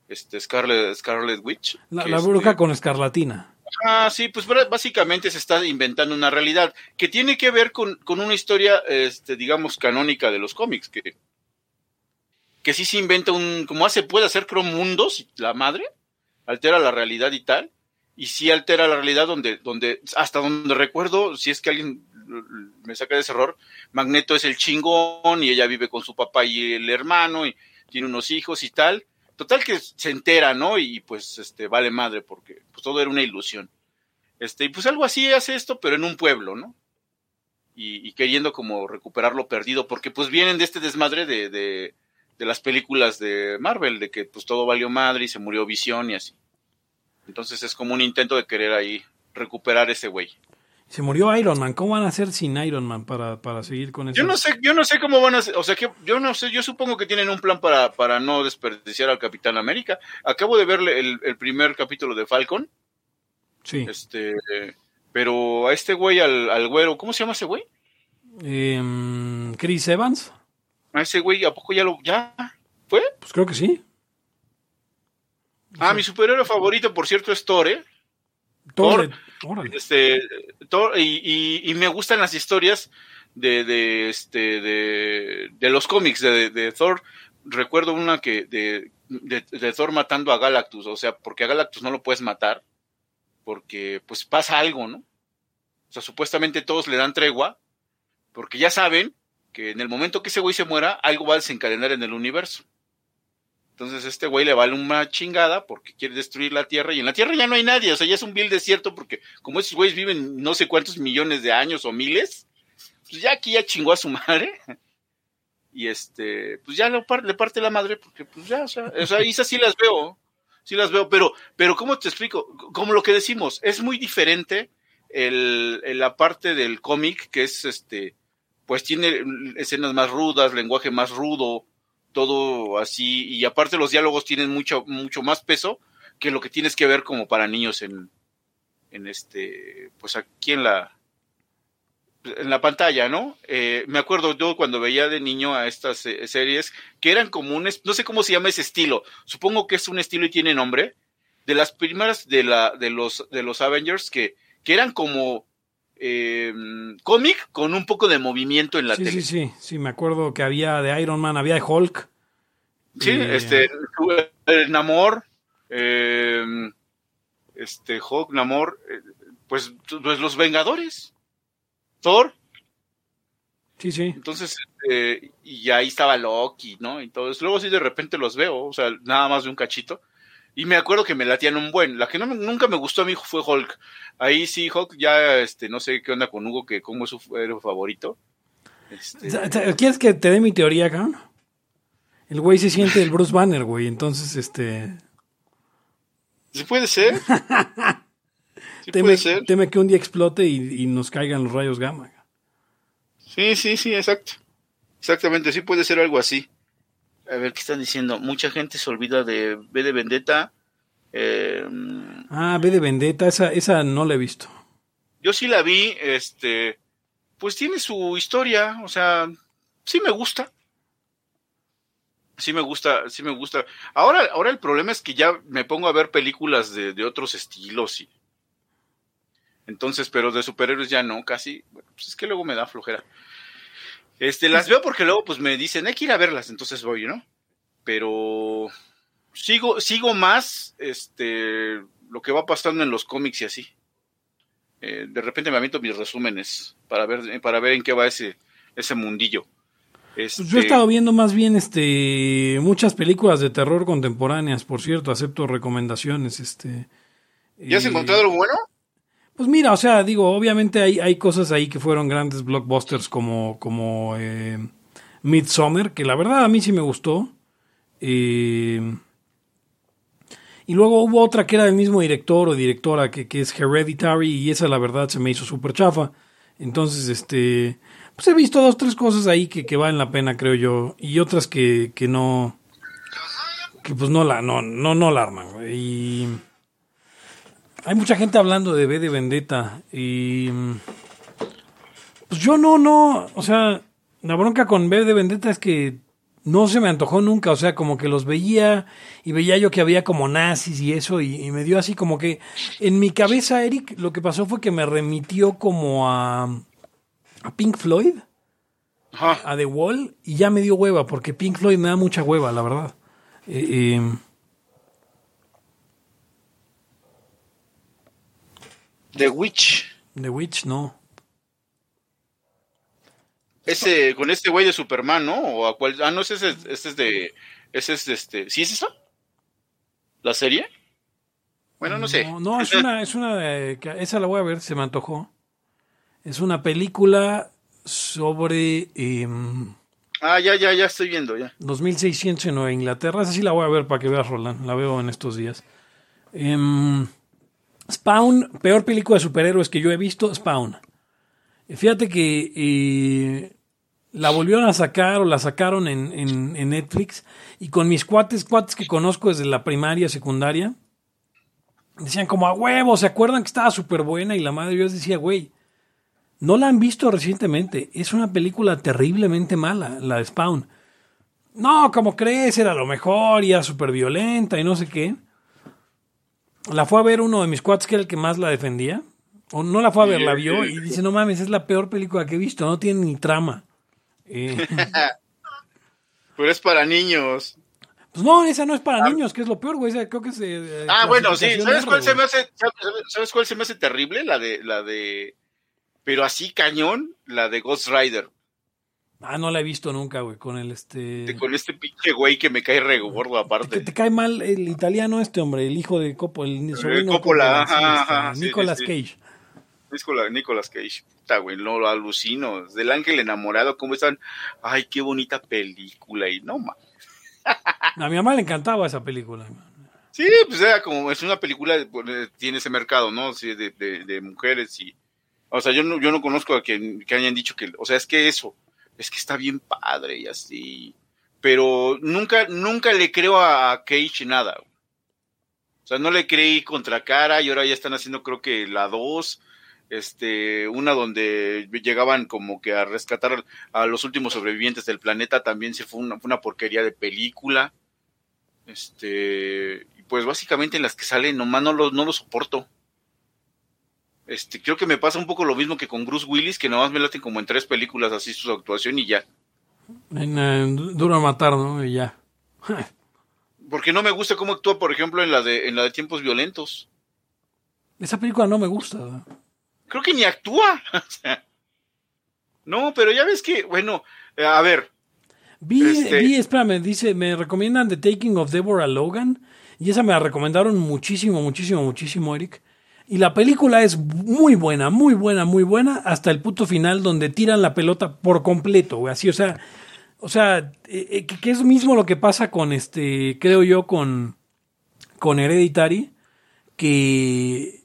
este, Scarlet, Scarlet Witch. La, este, bruja con escarlatina. Ah, sí, pues básicamente se está inventando una realidad que tiene que ver con, con una historia, este, digamos, canónica de los cómics, que, que sí se inventa un, como hace, puede hacer creo mundos, la madre, altera la realidad y tal, y sí altera la realidad donde, donde, hasta donde recuerdo, si es que alguien me saca de ese error, Magneto es el chingón y ella vive con su papá y el hermano y tiene unos hijos y tal. Total que se entera, ¿no? Y pues este vale madre porque pues todo era una ilusión. Este, y pues algo así hace esto, pero en un pueblo, ¿no? Y, y queriendo como recuperar lo perdido, porque pues vienen de este desmadre de, de, de las películas de Marvel, de que pues todo valió madre y se murió Visión y así. Entonces es como un intento de querer ahí recuperar ese güey. Se murió Iron Man. ¿Cómo van a hacer sin Iron Man para, para seguir con eso? Yo no sé, yo no sé cómo van a hacer, o sea que yo no sé, yo supongo que tienen un plan para, para no desperdiciar al Capitán América. Acabo de verle el, el primer capítulo de Falcon, Sí. este, pero a este güey, al, al güero, ¿cómo se llama ese güey? Em, Chris Evans. A ese güey, ¿a poco ya lo, ya fue? Pues creo que sí. Ah, mi superhéroe favorito, por cierto, es Thor, ¿eh? Thor. Órale. Este, Thor, y, y, y me gustan las historias de, de, este, de, de los cómics de, de Thor. Recuerdo una que de Thor matando a Galactus, o sea, porque a Galactus no lo puedes matar, porque pues pasa algo, ¿no? O sea, supuestamente todos le dan tregua, porque ya saben que en el momento que ese güey se muera, algo va a desencadenar en el universo. Entonces este güey le vale una chingada porque quiere destruir la Tierra y en la Tierra ya no hay nadie, o sea, ya es un vil desierto porque como esos güeyes viven no sé cuántos millones de años o miles, pues ya aquí ya chingó a su madre. Y este, pues ya le, par- le parte la madre porque pues ya, o sea, o sea, esas sí las veo, sí las veo, pero, pero ¿cómo te explico? Como lo que decimos, es muy diferente el- la parte del cómic que es este, pues tiene escenas más rudas, lenguaje más rudo, todo así, y aparte los diálogos tienen mucho, mucho más peso que lo que tienes que ver como para niños en, en este, pues aquí en la, en la pantalla, ¿no? Eh, me acuerdo yo cuando veía de niño a estas eh, series que eran como un, es- no sé cómo se llama ese estilo, supongo que es un estilo y tiene nombre, de las primeras de la, de los, de los Avengers que, que eran como eh, cómic con un poco de movimiento en la Sí, tele. sí, sí. Sí, me acuerdo que había de Iron Man, había de Hulk. Sí, Y- este, eh, Namor, eh, este, Hulk, Namor, eh, pues, pues los Vengadores, Thor, Sí, sí. entonces, eh, y ahí estaba Loki, ¿no? Eso. Luego sí de repente los veo, o sea, nada más de un cachito. Y me acuerdo que me latían un buen. La que no nunca me gustó a mí fue Hulk. Ahí sí, Hulk, ya, este, no sé qué onda con Hugo, que como es su héroe favorito. Este, ¿Quieres que te dé mi teoría, cabrón? El güey se siente el Bruce Banner, güey. Entonces, este. ¿Sí puede ser? Sí teme, puede ser. teme que un día explote y, y nos caigan los rayos gamma. Sí, sí, sí, exacto. Exactamente, sí puede ser algo así. A ver, ¿qué están diciendo? Mucha gente se olvida de B de Vendetta. Eh, Ah, ve de Vendetta, esa, esa no la he visto. Yo sí la vi, este, pues tiene su historia, o sea, sí me gusta. Sí me gusta, sí me gusta. Ahora, ahora el problema es que ya me pongo a ver películas de, de otros estilos y entonces, pero de superhéroes ya no, casi. Bueno, pues es que luego me da flojera. Este, las veo porque luego pues me dicen, hay que ir a verlas, entonces voy, ¿no? Pero sigo, sigo más este lo que va pasando en los cómics y así. Eh, de repente me aviento mis resúmenes para ver, para ver en qué va ese, ese mundillo. Pues yo he Este, estado viendo más bien este muchas películas de terror contemporáneas, por cierto, acepto recomendaciones, este. ¿Ya has eh, encontrado algo bueno? Pues mira, o sea, digo, obviamente hay, hay cosas ahí que fueron grandes blockbusters como, como eh, Midsommar, que la verdad a mí sí me gustó. Eh, y luego hubo otra que era del mismo director o directora que, que es Hereditary y esa la verdad se me hizo súper chafa. Entonces, este, pues he visto dos, tres cosas ahí que, que valen la pena, creo yo, y otras que, que no, que pues no la, no, no, no la arman. Y hay mucha gente hablando de B de Vendetta y mm, pues yo no, no, o sea, la bronca con B de Vendetta es que no se me antojó nunca, o sea, como que los veía y veía yo que había como nazis y eso y, y me dio así como que en mi cabeza, Eric, lo que pasó fue que me remitió como a, a Pink Floyd, Ajá. a The Wall y ya me dio hueva porque Pink Floyd me da mucha hueva, la verdad. Eh, eh, The Witch. The Witch, no. Ese, con este güey de Superman, ¿no? O a cuál, ah, no, ese es, ese es de, ese es de este, ¿sí es eso? ¿La serie? Bueno, no sé. No, no, es una, es una, eh, esa la voy a ver, se me antojó. Es una película sobre em, Ah, ya, ya, ya estoy viendo, ya. 2600 en Nueva Inglaterra. Esa sí la voy a ver para que veas, Roland. La veo en estos días. Em, Spawn, peor película de superhéroes que yo he visto, Spawn. Fíjate que eh, la volvieron a sacar o la sacaron en, Netflix y con mis cuates, cuates que conozco desde la primaria, secundaria, decían como a huevo, ¿se acuerdan que estaba súper buena? Y la madre yo les decía, güey, no la han visto recientemente, es una película terriblemente mala, la de Spawn. No, como crees, era lo mejor y era súper violenta y no sé qué. La fue a ver uno de mis cuates que era el que más la defendía. O no la fue a ver, la vio y dice, no mames, es la peor película que he visto, no tiene ni trama. Eh, Pero es para niños. pues no, esa no es para niños, que es lo peor, güey. esa creo que es... eh, Ah, bueno, sí. ¿Sabes R, cuál se me hace, sabes cuál se me hace terrible? La de, la de, pero así cañón, la de Ghost Rider. Ah, no la he visto nunca, güey, con el este... Con este pinche güey que me cae re gordo Te, aparte. te cae mal el italiano este hombre, el hijo de Coppola, el sobrino Coppola, ajá, ajá, sí, Nicolas sí, sí. Cage. Nicolas, Nicolas Cage. Puta, güey, no lo alucino. Del ángel enamorado, ¿cómo están? Ay, qué bonita película. Y no, ma. A mi mamá le encantaba esa película. Sí, pues era como, es una película, eh, tiene ese mercado, ¿no? Sí, de, de, de mujeres y... O sea, yo no, yo no conozco a quien que hayan dicho que... O sea, es que eso, es que está bien padre y así. Pero nunca, nunca le creo a Cage nada. O sea, no le creí contra cara y ahora ya están haciendo creo que la 2, este, una donde llegaban como que a rescatar a los últimos sobrevivientes del planeta, también se fue una, fue una porquería de película. Este, pues básicamente en las que salen nomás no lo, no lo soporto. Este, creo que me pasa un poco lo mismo que con Bruce Willis, que nomás me laten como en tres películas así su actuación y ya. En eh, Duro a Matar, ¿no? Y ya. Porque no me gusta cómo actúa, por ejemplo, en la de, en la de tiempos violentos. Esa película no me gusta. Creo que ni actúa. No, pero ya ves que, bueno, a ver, Vi, Este- vi, espérame, dice, me recomiendan The Taking of Deborah Logan. Y esa me la recomendaron muchísimo, muchísimo, muchísimo, Eric. Y la película es muy buena, muy buena, muy buena, hasta el punto final donde tiran la pelota por completo, güey. Así, o sea, o sea, eh, eh, que, es mismo lo que pasa con este, creo yo, con, con Hereditary, que,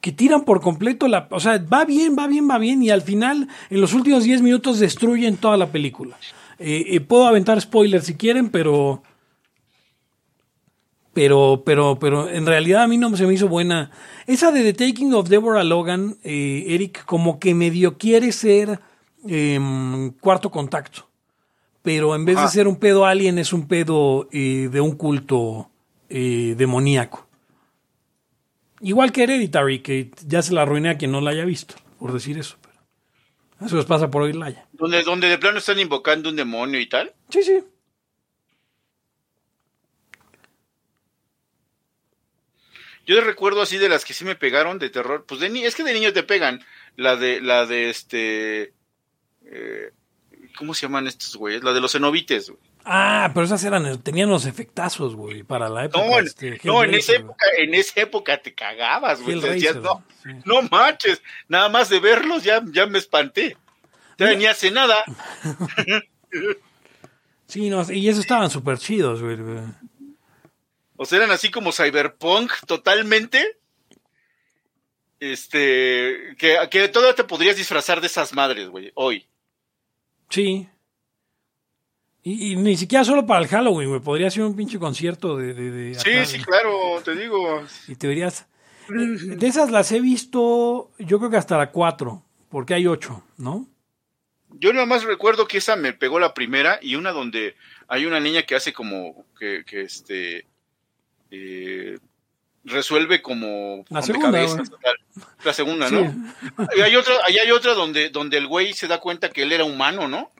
que tiran por completo la, o sea, va bien, va bien, va bien, y al final, en los últimos 10 minutos destruyen toda la película. Eh, puedo aventar spoilers si quieren, pero Pero, pero, pero en realidad a mí no se me hizo buena. Esa de The Taking of Deborah Logan, eh, Eric, como que medio quiere ser em, cuarto contacto. Pero en vez de ser un pedo alien, es un pedo eh, de un culto eh, demoníaco. Igual que Hereditary, que ya se la arruiné a quien no la haya visto, por decir eso. Pero eso les pasa por oírla ya. Donde, donde de plano están invocando un demonio y tal. Sí, sí. Yo recuerdo así de las que sí me pegaron de terror. Pues de ni es que de niño te pegan. La de, la de este. eh, ¿Cómo se llaman estos güeyes? La de los cenobites, güey. Ah, pero esas eran, tenían los efectazos, güey, para la época. No, en- este, no, en esa época, en esa época te cagabas, güey. Decías, no, sí. no manches, nada más de verlos ya, ya me espanté. Ya ni hace nada. Sí, no, y esos estaban súper chidos, güey. O sea, eran así como cyberpunk totalmente. Este, que, que todavía te podrías disfrazar de esas madres, güey, hoy. Sí. Y, y ni siquiera solo para el Halloween, güey. Podría ser un pinche concierto de... de, de Sí, acá, sí, claro, te digo. Y te verías... De esas las he visto, yo creo que hasta la 4, porque hay 8, ¿no? Yo nada más recuerdo que esa me pegó la primera y una donde hay una niña que hace como que, que este eh, resuelve como La segunda, la segunda, Sí. ¿no? Y hay otra, ahí hay otra donde, donde el güey se da cuenta que él era humano, ¿no?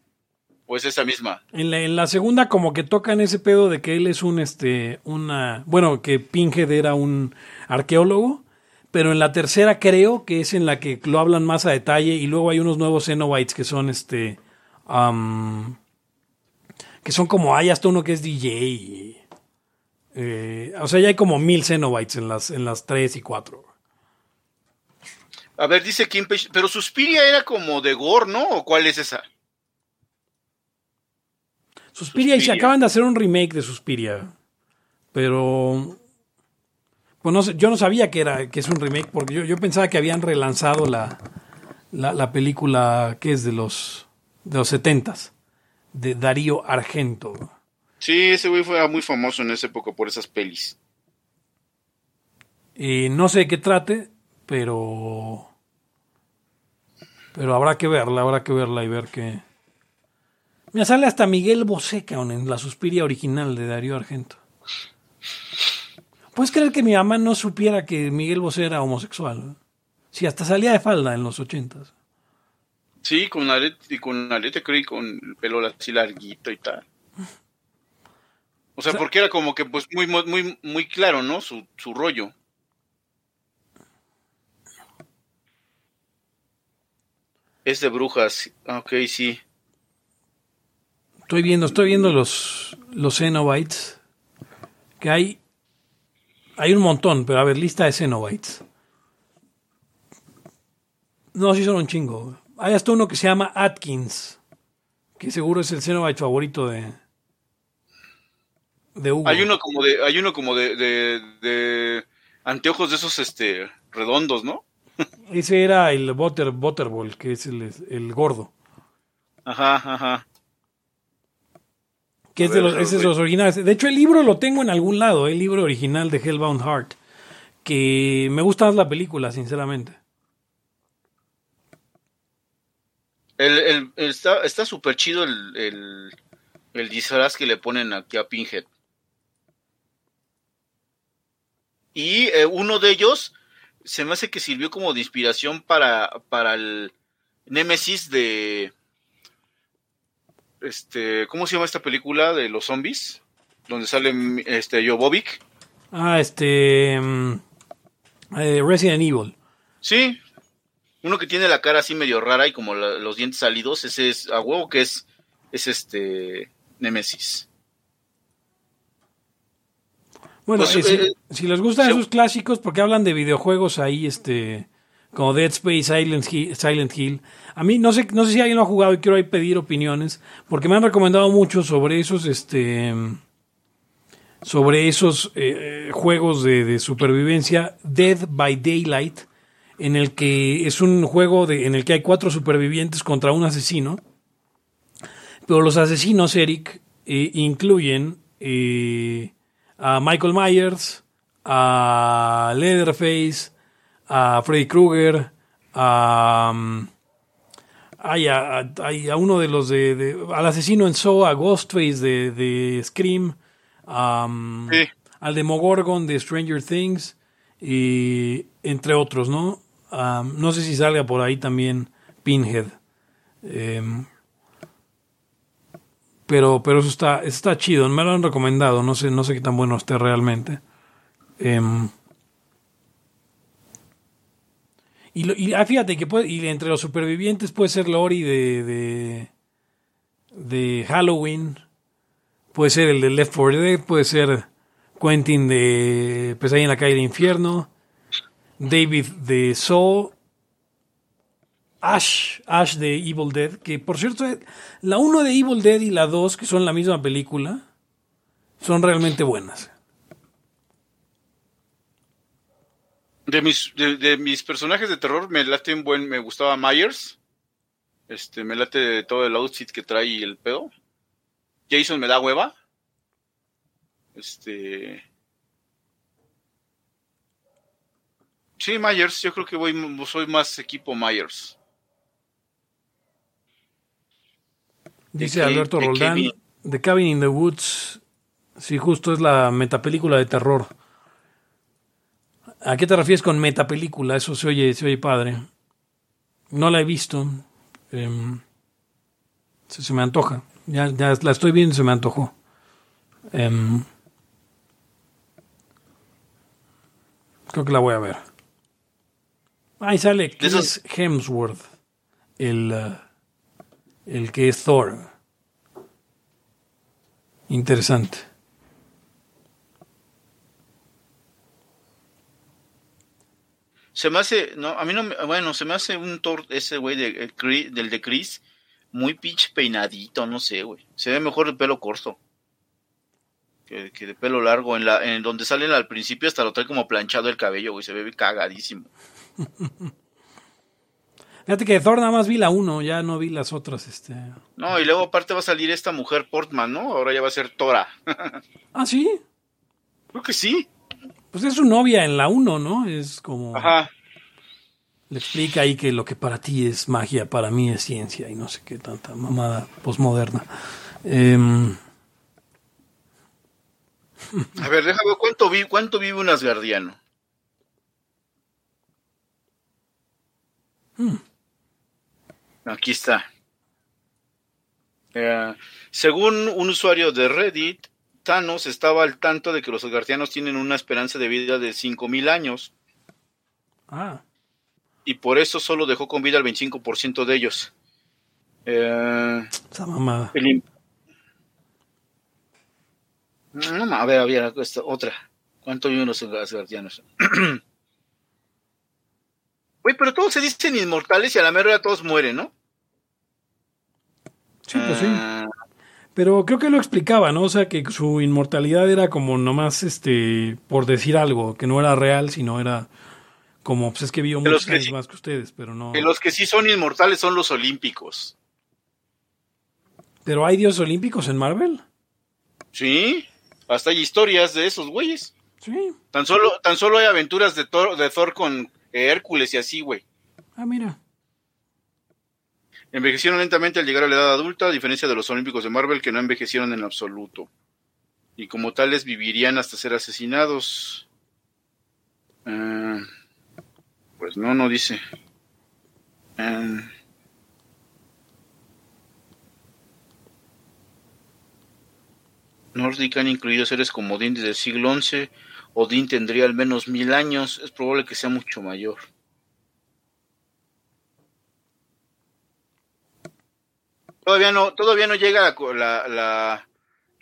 ¿O es esa misma? En la, en la segunda como que tocan ese pedo de que él es un, este, una... Bueno, que Pinhead era un arqueólogo, pero en la tercera creo que es en la que lo hablan más a detalle y luego hay unos nuevos Cenobites que son, este... que son como, hay hasta uno que es DJ. Eh, o sea, ya hay como mil Cenobites en las, en las tres y cuatro. A ver, dice Kim Page, pero Suspiria era como de gore, ¿no? ¿O cuál es esa? Suspiria, y se acaban de hacer un remake de Suspiria. Pero. Pues no sé, yo no sabía que era que es un remake, porque yo, yo pensaba que habían relanzado la, la, la película que es de los de los setentas, de Darío Argento. Sí, ese güey fue muy famoso en esa época por esas pelis. Y no sé de qué trate, pero. Pero habrá que verla, habrá que verla y ver qué. Mira, sale hasta Miguel Bosé, cabrón, en la Suspiria original de Darío Argento. ¿Puedes creer que mi mamá no supiera que Miguel Bosé era homosexual? Sí, hasta salía de falda en los ochentas. Sí, con arete, y con arete, creo, y con el pelo así larguito y tal. O sea, O sea- porque era como que pues muy muy muy claro, ¿no? Su, su rollo. Es de brujas. Ah, Ok, sí. Estoy viendo, estoy viendo los, los Cenobites. Que hay. Hay un montón, pero a ver, lista de Cenobites. No, sí son un chingo. Hay hasta uno que se llama Atkins. Que seguro es el Cenobite favorito de. De Hugo. Hay uno como de, hay uno como de, de, de anteojos de esos este redondos, ¿no? Ese era el Butter, Butterball, que es el, el gordo. Ajá, ajá. Que es de los, ese es los originales. De hecho, el libro lo tengo en algún lado, el libro original de Hellbound Heart. Que me gusta más la película, sinceramente. El, el, el- está está súper chido el, el, el disfraz que le ponen aquí a Pinhead. Y eh, uno de ellos se me hace que sirvió como de inspiración para, para el Némesis de... Este, ¿cómo se llama esta película de los zombies? Donde sale este Jovovic. Ah, este. mm, eh, Resident Evil. Sí. Uno que tiene la cara así medio rara y como la- los dientes salidos, ese es a huevo que es, es este Némesis. Bueno, Pues, eh, si, eh, si les gustan sí. esos clásicos, porque hablan de videojuegos ahí, este. Como Dead Space, Silent Hill, Silent Hill. A mí no sé, no sé si alguien lo ha jugado y quiero ahí pedir opiniones, porque me han recomendado mucho sobre esos, este, sobre esos eh, juegos de, de supervivencia, Dead by Daylight, en el que es un juego de, en el que hay cuatro supervivientes contra un asesino. Pero los asesinos, Eric, eh, incluyen eh, a Michael Myers, a Leatherface, a Freddy Krueger, a, um, a, a- uno de los de, de- al asesino en Saw, a Ghostface de, de Scream, um, Sí. al Demogorgon de Stranger Things, y entre otros, ¿no? Um, no sé si salga por ahí también Pinhead. Em, pero, pero eso está, está chido, me lo han recomendado, no sé, no sé qué tan bueno esté realmente. Em, y, lo- y, ah, fíjate que puede, y entre los supervivientes puede ser Lori de, de, Halloween, puede ser el de Left 4 Dead, puede ser Quentin de ahí en la calle del infierno, David de Saw, Ash, Ash de Evil Dead, que por cierto, la 1 de Evil Dead y la 2, que son la misma película, son realmente buenas. De mis, de mis personajes de terror me late un buen, me gustaba Myers. Este, me late todo el outfit que trae y el pedo. Jason me da hueva. Este. Sí, Myers, yo creo que voy, soy más equipo Myers. Dice Alberto Roldán, Kevin. The Cabin in the Woods, sí, justo es la metapelícula de terror. ¿A qué te refieres con metapelícula? Eso se oye, se oye padre. No la he visto. Em, se, se me antoja. Ya, ya la estoy viendo y se me antojó. Em, creo que la voy a ver. Ahí sale Chris Hemsworth, el, eh, el que es Thor. Interesante. Se me hace, no, a mí no, bueno, se me hace un Thor, ese güey de, Chris- del de Chris, muy pinche peinadito, no sé, güey. Se ve mejor de pelo corto. Que, que de pelo largo, en la, en donde salen al principio hasta lo trae como planchado el cabello, güey, se ve cagadísimo. Fíjate que Thor nada más vi la 1, ya no vi las otras. Este. No, y luego aparte va a salir esta mujer Portman, ¿no? Ahora ya va a ser Tora. Ah, sí. Creo que sí. Pues es su novia en la 1, ¿no? Es como. Ajá. Le explica ahí que lo que para ti es magia, para mí es ciencia y no sé qué tanta mamada posmoderna. Em, A ver, déjame ver cuánto, vi, cuánto vive un asgardiano. Aquí está. Eh, según un usuario de Reddit, Thanos estaba al tanto de que los asgardianos tienen una esperanza de vida de 5000 años ah, y por eso solo dejó con vida al 25% de ellos. Eh, esa mamada. el No, a ver, a ver, esta, otra. ¿Cuánto viven los asgardianos? Güey, pero todos se dicen inmortales y a la mera todos mueren, ¿no? Sí, pues sí. Ah, Pero creo que lo explicaba, ¿no? O sea, que su inmortalidad era como nomás, este, por decir algo, que no era real, sino era como, pues es que los muchos que años sí. más que ustedes, pero no. que los que sí son inmortales son los olímpicos. Pero hay dioses olímpicos en Marvel. ¿Sí? Hasta hay historias de esos güeyes. Sí. Tan solo, tan solo hay aventuras de Thor, de Thor con Hércules y así, güey. Ah, mira. Envejecieron lentamente al llegar a la edad adulta, a diferencia de los olímpicos de Marvel que no envejecieron en absoluto. Y como tales vivirían hasta ser asesinados. Ah, pues no, no dice. Ah. Nórdica han incluido seres como Odín desde el siglo XI. Odín tendría al menos mil años. Es probable que sea mucho mayor. Todavía no, todavía no llega la, la, la,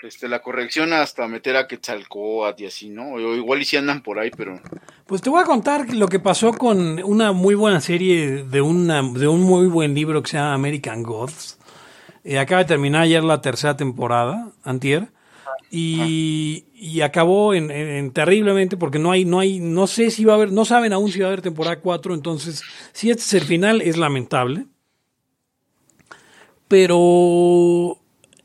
este, la corrección hasta meter a Quetzalcóatl y así, ¿no? Igual y si andan por ahí, pero... Pues te voy a contar lo que pasó con una muy buena serie de, una, de un muy buen libro que se llama American Gods. Eh, acaba de terminar ayer la tercera temporada, antier, y, y acabó en terriblemente porque no hay, no hay, no sé si va a haber, no saben aún si va a haber temporada 4, entonces si este es el final es lamentable. Pero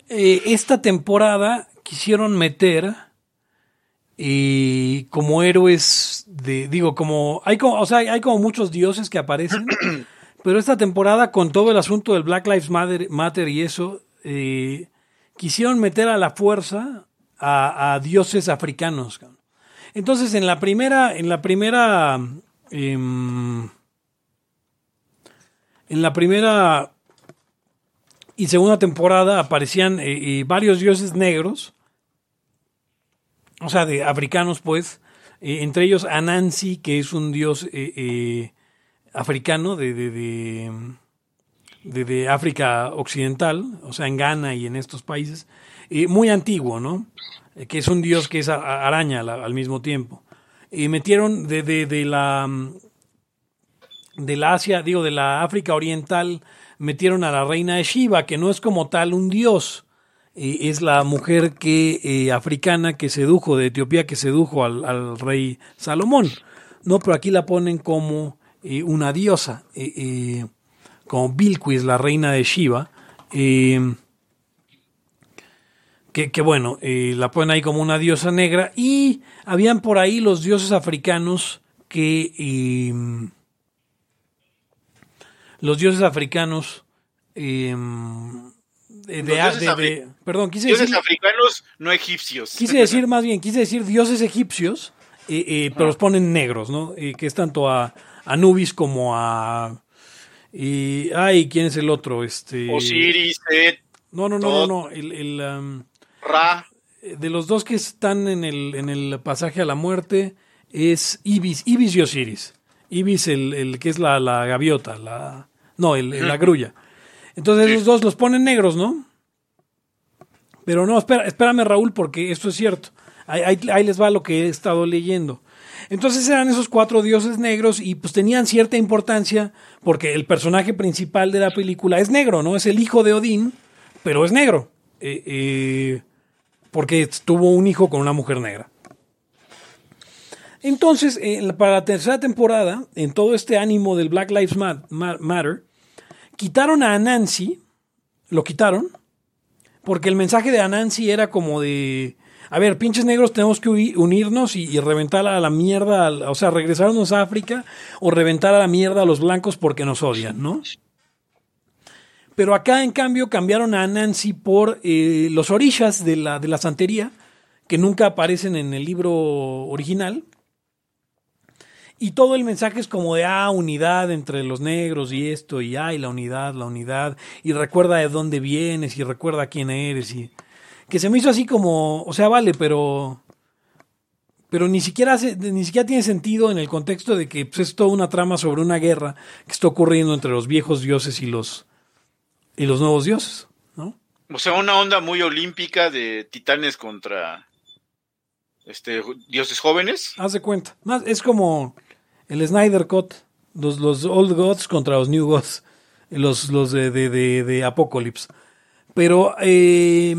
eh, esta temporada quisieron meter y como héroes de, digo, como, hay como, o sea, hay como muchos dioses que aparecen, pero esta temporada con todo el asunto del Black Lives Matter, Matter y eso, eh, quisieron meter a la fuerza a, a dioses africanos. Entonces, en la primera, en la primera, em, en la primera y segunda temporada aparecían eh, eh, varios dioses negros, o sea, de africanos, pues, eh, entre ellos Anansi, que es un dios eh, africano de, de, de, África Occidental, o sea, en Ghana y en estos países, muy antiguo, ¿no? Que es un dios que es araña al, mismo tiempo. Y metieron de, de la mm, de la Asia, digo, de la África Oriental, metieron a la reina de Shiva, que no es como tal un dios, eh, es la mujer que eh, africana que sedujo, de Etiopía, que sedujo al, rey Salomón. No, pero aquí la ponen como eh, una diosa, eh, como Bilquis, la reina de Shiva. que, que bueno, la ponen ahí como una diosa negra. Y habían por ahí los dioses africanos que. Los dioses africanos. eh, de, de- dioses de- afri- perdón, quise Dioses decir, africanos, no egipcios. quise decir más bien, quise decir dioses egipcios, eh, eh, pero los ponen negros, ¿no? Eh, que es tanto a Anubis como a. Y, ay, ¿quién es el otro? Este, Osiris, Set, No, no, no, no, no. El, el, um, Ra. de los dos que están en el, en el pasaje a la muerte es Ibis, Ibis y Osiris. Ibis, el, el que es la, la gaviota, la, no, el, la grulla. Entonces esos dos los ponen negros, ¿no? Pero no, espera, espérame Raúl, porque esto es cierto. Ahí, ahí- ahí les va lo que he estado leyendo. Entonces eran esos cuatro dioses negros y pues tenían cierta importancia porque el personaje principal de la película es negro, ¿no? Es el hijo de Odín, pero es negro. Eh, eh, porque tuvo un hijo con una mujer negra. Entonces, en la- para la tercera temporada, en todo este ánimo del Black Lives Ma- Ma- Matter, quitaron a Anansi, lo quitaron, porque el mensaje de Anansi era como de, a ver, pinches negros tenemos que unirnos y, reventar a la mierda, o sea, regresarnos a África o reventar a la mierda a los blancos porque nos odian, ¿no? Pero acá, en cambio, cambiaron a Anansi por eh, los orishas de la, de la santería, que nunca aparecen en el libro original. Y todo el mensaje es como de, ah, unidad entre los negros y esto, y ay, la unidad, la unidad, y recuerda de dónde vienes, y recuerda quién eres, y que se me hizo así como, o sea, vale, pero pero ni siquiera hace- ni siquiera tiene sentido en el contexto de que pues, es toda una trama sobre una guerra que está ocurriendo entre los viejos dioses y los y los nuevos dioses, ¿no? O sea, una onda muy olímpica de titanes contra este dioses jóvenes. Haz de cuenta. Más, es como el Snyder Cut, los, los Old Gods contra los New Gods, los, los de, de, de, Apocalypse. Pero eh,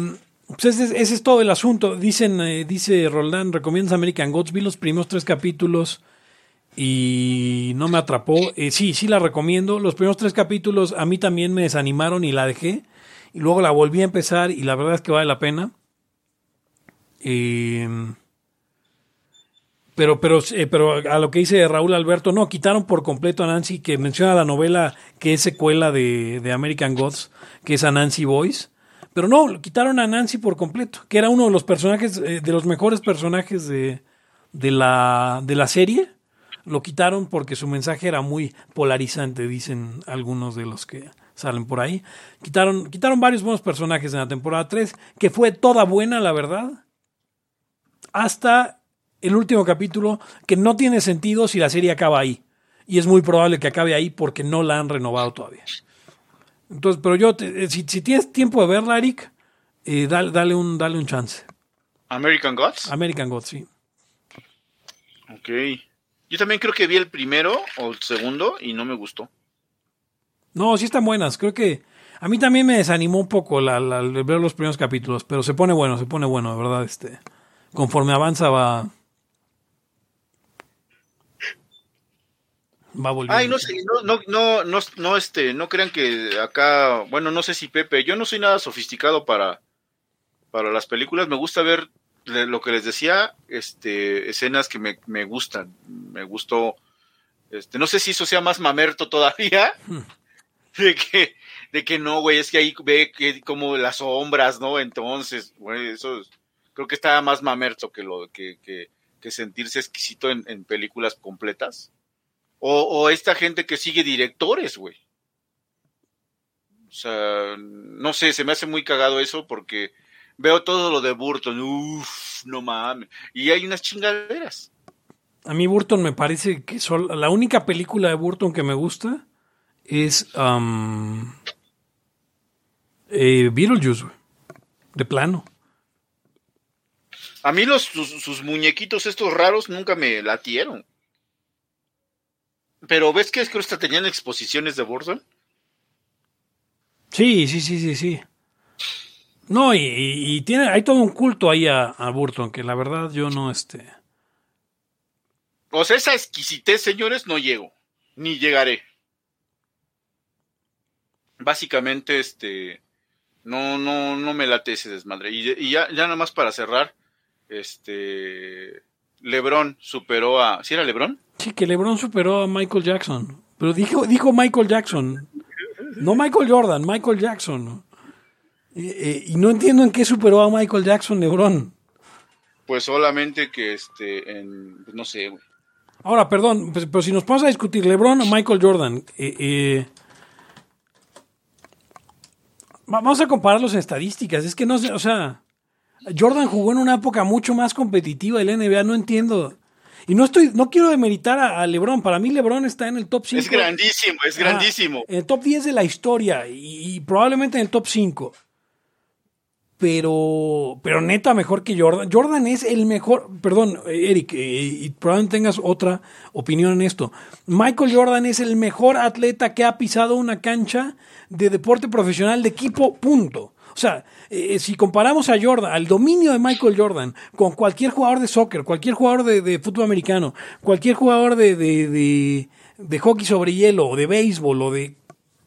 pues ese, ese es todo el asunto. Dicen, eh, dice Roldán, recomiendas American Gods. Vi los primeros tres capítulos y no me atrapó. Eh, sí, sí la recomiendo. Los primeros tres capítulos a mí también me desanimaron y la dejé. Y luego la volví a empezar y la verdad es que vale la pena. Eh, pero, pero, eh, pero a lo que dice Raúl Alberto, no, quitaron por completo a Nancy, que menciona la novela que es secuela de, American Gods, que es a Nancy Boyce. Pero no, quitaron a Nancy por completo, que era uno de los personajes, eh, de los mejores personajes de, de, la, de la serie. Lo quitaron porque su mensaje era muy polarizante, dicen algunos de los que salen por ahí. Quitaron, quitaron varios buenos personajes en la temporada 3, que fue toda buena, la verdad. Hasta el último capítulo, que no tiene sentido si la serie acaba ahí. Y es muy probable que acabe ahí porque no la han renovado todavía. Entonces, pero yo, te- eh, si, si tienes tiempo de verla, Eric, eh, dale, dale, un, dale un chance. American Gods. American Gods, sí. Ok. Yo también creo que vi el primero o el segundo y no me gustó. No, sí están buenas. Creo que a mí también me desanimó un poco la, la- ver los primeros capítulos, pero se pone bueno, se pone bueno, de verdad. Este, conforme avanza va. Va volviendo. Ay, no sé, no, no, no, no, no, este, no crean que acá, bueno, no sé si Pepe, yo no soy nada sofisticado para, para las películas, me gusta ver lo que les decía, este, escenas que me, me gustan. Me gustó, este, no sé si eso sea más mamerto todavía, de que, de que no, güey, es que ahí ve que como las sombras, ¿no? Entonces, güey, eso es- creo que está más mamerto que lo que, que, que sentirse exquisito en, en películas completas. O, o esta gente que sigue directores, güey. O sea, no sé, se me hace muy cagado eso porque veo todo lo de Burton, uff, no mames. Y hay unas chingaderas. A mí Burton me parece que sol- la única película de Burton que me gusta es um, eh, Beetlejuice, güey. De plano. A mí los, sus, sus muñequitos estos raros nunca me latieron. Pero ves que es que tenían exposiciones de Burton. Sí, sí, sí, sí, sí. No, y, y- y tiene, hay todo un culto ahí a, a Burton, que la verdad yo no, este... O sea, esa exquisitez, señores, no llego. Ni llegaré. Básicamente, este. No, no, no me late ese desmadre. Y, y ya, ya nada más para cerrar. Este. Lebron superó a. ¿Sí era Lebron? Sí, que LeBron superó a Michael Jackson. Pero dijo, dijo Michael Jackson. No Michael Jordan, Michael Jackson. ¿no? Eh, eh, y no entiendo en qué superó a Michael Jackson LeBron. Pues solamente que este. En, pues no sé, güey. Ahora, perdón, pues, pero si nos ponemos a discutir LeBron o Michael Jordan, eh, eh, va- vamos a compararlos en estadísticas. Es que no sé, o sea, Jordan jugó en una época mucho más competitiva de la NBA, no entiendo. Y no estoy, no quiero demeritar a, a LeBron. Para mí LeBron está en el top 5. Es grandísimo, es grandísimo. en el top 10 de la historia y, y probablemente en el top 5. Pero, pero neta, mejor que Jordan. Jordan es el mejor. Perdón, Eric, eh, y probablemente tengas otra opinión en esto. Michael Jordan es el mejor atleta que ha pisado una cancha de deporte profesional de equipo, punto. O sea, eh, si comparamos a Jordan, al dominio de Michael Jordan, con cualquier jugador de soccer, cualquier jugador de, fútbol americano, cualquier jugador de, hockey sobre hielo, o de béisbol, o de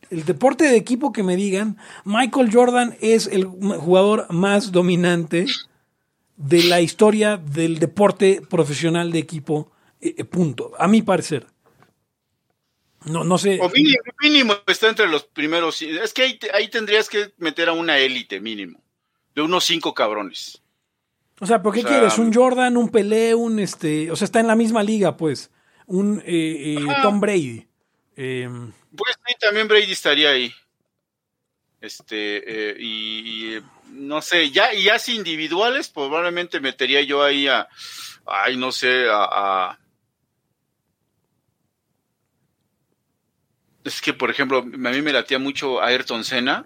el deporte de equipo que me digan, Michael Jordan es el jugador más dominante de la historia del deporte profesional de equipo, eh, eh, punto, a mi parecer. No, no sé. O mínimo, mínimo está entre los primeros. Es que ahí, ahí tendrías que meter a una élite mínimo. De unos cinco cabrones. O sea, ¿por qué o sea, quieres? ¿Un Jordan, un Pelé, un este. O sea, está en la misma liga, pues. Un eh, eh. Tom Brady. Eh, Pues sí, también Brady estaría ahí. Este, eh, y, y, no sé, ya, y ya si individuales, probablemente metería yo ahí a, ay, no sé, a, a- es que, por ejemplo, a mí me latía mucho a Ayrton Senna,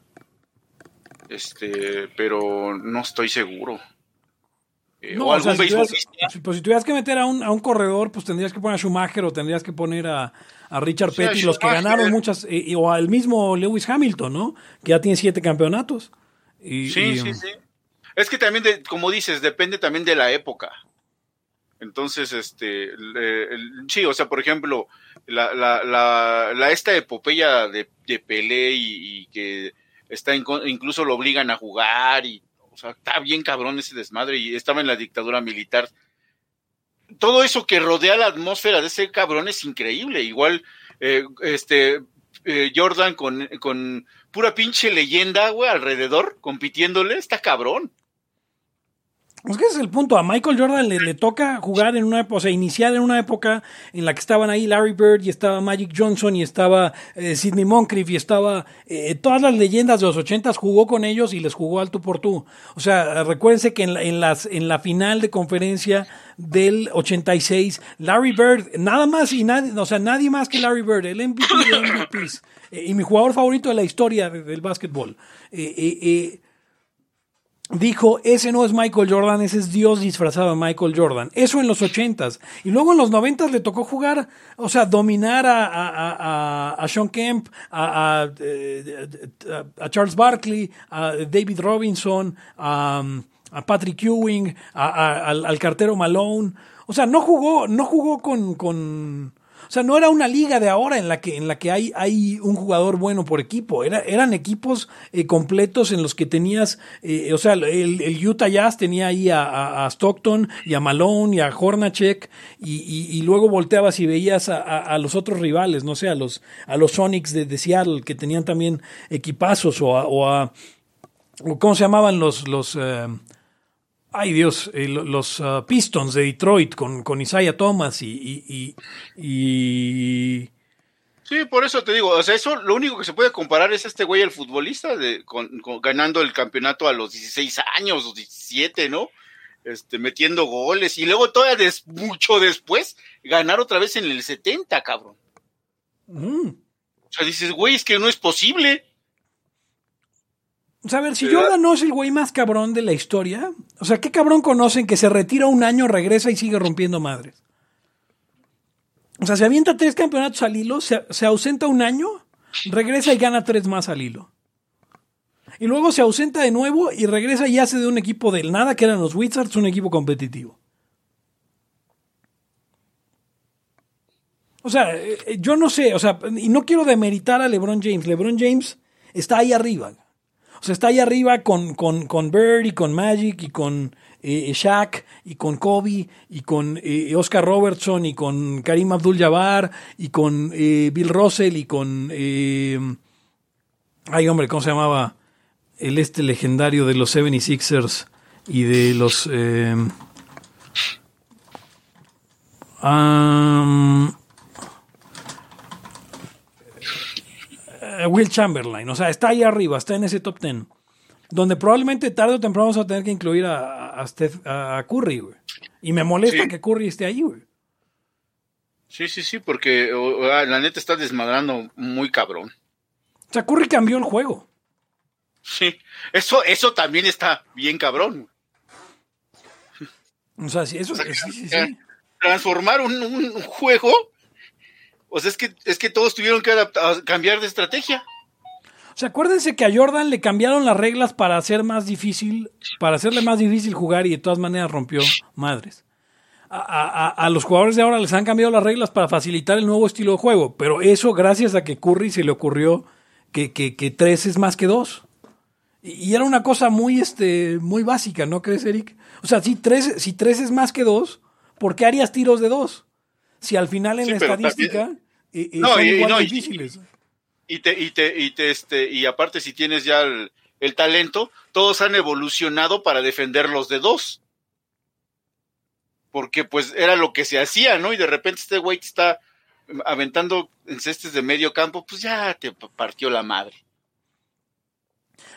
este, pero no estoy seguro. Eh, no, o o sea, algún si tuvieras, si- pues, si tuvieras que meter a un, a un corredor, pues tendrías que poner a Schumacher o tendrías que poner a, a Richard a Petty, los que ganaron muchas, eh, o al mismo Lewis Hamilton, ¿no? Que ya tiene siete campeonatos. Y, Sí, y, sí, um, sí. Es que también, de- como dices, depende también de la época. Entonces, este, el- sí, o sea, por ejemplo, la, la, la, la- esta epopeya de, de Pelé y, que está incluso lo obligan a jugar y, o sea, está bien cabrón ese desmadre y estaba en la dictadura militar. Todo eso que rodea la atmósfera de ese cabrón es increíble. Igual, eh, este, eh, Jordan con, con pura pinche leyenda, güey, alrededor, compitiéndole, está cabrón. Es que ese es el punto. A Michael Jordan le, toca jugar en una época, o sea, iniciar en una época en la que estaban ahí Larry Bird y estaba Magic Johnson y estaba eh, Sidney Moncrief y estaba eh, todas las leyendas de los ochentas jugó con ellos y les jugó al tú por tú. O sea, recuérdense que en la, en las, en la final de conferencia del 86, Larry Bird, nada más y nadie, o sea, nadie más que Larry Bird, el MVP de MVPs eh, y mi jugador favorito de la historia de- del básquetbol. Eh, dijo, ese no es Michael Jordan, ese es Dios disfrazado de Michael Jordan. Eso en los ochentas. Y luego en los noventas le tocó jugar, o sea, dominar a, a, a- a- Sean Kemp, eh, a- a Charles Barkley, a David Robinson, a, a Patrick Ewing, a- a- al, al cartero Malone. O sea, no jugó, no jugó con, con O sea, no era una liga de ahora en la que, en la que hay, hay un jugador bueno por equipo. Era, eran equipos eh, completos en los que tenías, eh, o sea, el, el, Utah Jazz tenía ahí a, a, Stockton y a Malone y a Hornacek y, y, y luego volteabas y veías a, a, los otros rivales, no sé, a los, a los Sonics de, de Seattle que tenían también equipazos o a, o a ¿cómo se llamaban los, los, eh, ay Dios, eh, los uh, Pistons de Detroit con, con Isaiah Thomas y, y, y, Sí, por eso te digo, o sea, eso lo único que se puede comparar es este güey, el futbolista, de, con, ganando el campeonato a los 16 años, los 17, ¿no? Este, metiendo goles y luego todavía mucho después ganar otra vez en el 70, cabrón. Mm. O sea, dices, güey, es que no es posible. O sea, a ver, si Jordan no es el güey más cabrón de la historia, o sea, ¿qué cabrón conocen que se retira un año, regresa y sigue rompiendo madres? O sea, se avienta tres campeonatos al hilo, se, ausenta un año, regresa y gana tres más al hilo. Y luego se ausenta de nuevo y regresa y hace de un equipo del nada, que eran los Wizards, un equipo competitivo. O sea, eh, eh, yo no sé, o sea, y no quiero demeritar a LeBron James. LeBron James está ahí arriba. O sea, está ahí arriba con, con, con Bird y con Magic y con eh, Shaq y con Kobe y con eh, Oscar Robertson y con Karim Abdul-Jabbar y con eh, Bill Russell y con... Eh, ay, hombre, ¿cómo se llamaba? El este legendario de los 76ers y de los... Eh, um, Will Chamberlain. O sea, está ahí arriba, está en ese top ten. Donde probablemente tarde o temprano vamos a tener que incluir a, a, Curry, güey. Y me molesta que Curry esté ahí, güey. Sí, sí, sí, porque la neta está desmadrando muy cabrón. O sea, Curry cambió el juego. Sí, eso, eso también está bien cabrón. O sea, sí, eso sí, sí, sí. Transformar un juego o sea, es que, es que todos tuvieron que cambiar de estrategia. O sea, acuérdense que a Jordan le cambiaron las reglas para hacer más difícil, para hacerle más difícil jugar y de todas maneras rompió madres. A, los jugadores de ahora les han cambiado las reglas para facilitar el nuevo estilo de juego, pero eso gracias a que Curry se le ocurrió que, que, que tres es más que dos. Y, era una cosa muy, este, muy básica, ¿no crees, Eric? O sea, si tres, si tres es más que dos, ¿por qué harías tiros de dos? Si al final en la estadística eh, eh, son y, no, difíciles. Y, te, y te, y te, este, y aparte si tienes ya el, el, talento, todos han evolucionado para defender los de dos. Porque pues era lo que se hacía, ¿no? Y de repente este güey está aventando en cestes de medio campo, pues ya te partió la madre.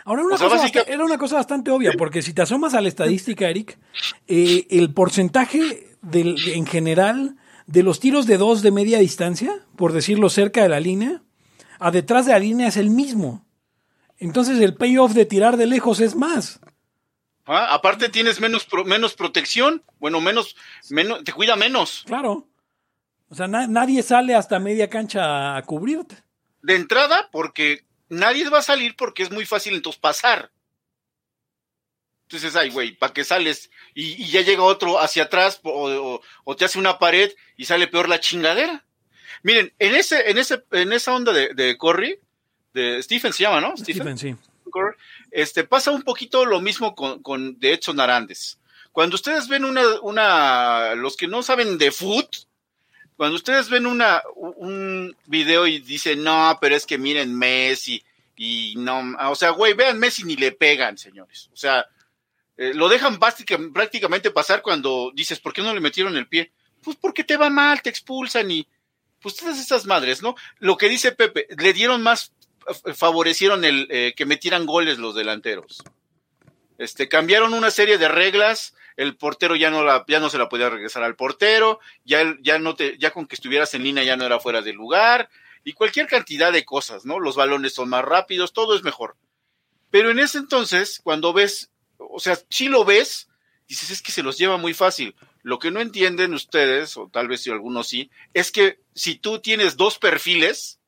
Ahora, una cosa era una cosa bastante obvia, porque si te asomas a la estadística, Eric, eh, el porcentaje del, en general de los tiros de dos de media distancia, por decirlo cerca de la línea, a detrás de la línea es el mismo. Entonces el payoff de tirar de lejos es más. Ah, aparte tienes menos, menos protección, bueno, menos, menos, te cuida menos. Claro. O sea, nadie sale hasta media cancha a cubrirte. De entrada, porque nadie va a salir porque es muy fácil entonces pasar. Entonces, ay, güey, ¿para qué sales? Y, ya llega otro hacia atrás o, te hace una pared y sale peor la chingadera. Miren, en ese, en ese, en esa onda de, de Corey, de Stephen se llama, ¿no? Stephen, sí. Este, pasa un poquito lo mismo con, con de Edson Arandes. Cuando ustedes ven una, una, los que no saben de foot, cuando ustedes ven una, un video y dicen, no, pero es que miren Messi, y no, o sea, güey, vean Messi ni le pegan, señores. O sea, eh, lo dejan prácticamente pasar cuando dices, ¿por qué no le metieron el pie? Pues porque te va mal, te expulsan y pues todas esas madres, ¿no? Lo que dice Pepe, le dieron más, favorecieron el eh, que metieran goles los delanteros. Este, cambiaron una serie de reglas, el portero ya no la, ya no se la podía regresar al portero, ya, ya no te, ya con que estuvieras en línea ya no era fuera de lugar, y cualquier cantidad de cosas, ¿no? Los balones son más rápidos, todo es mejor. Pero en ese entonces, cuando ves o sea, si lo ves, dices, es que se los lleva muy fácil. Lo que no entienden ustedes, o tal vez si algunos sí, es que si tú tienes dos perfiles,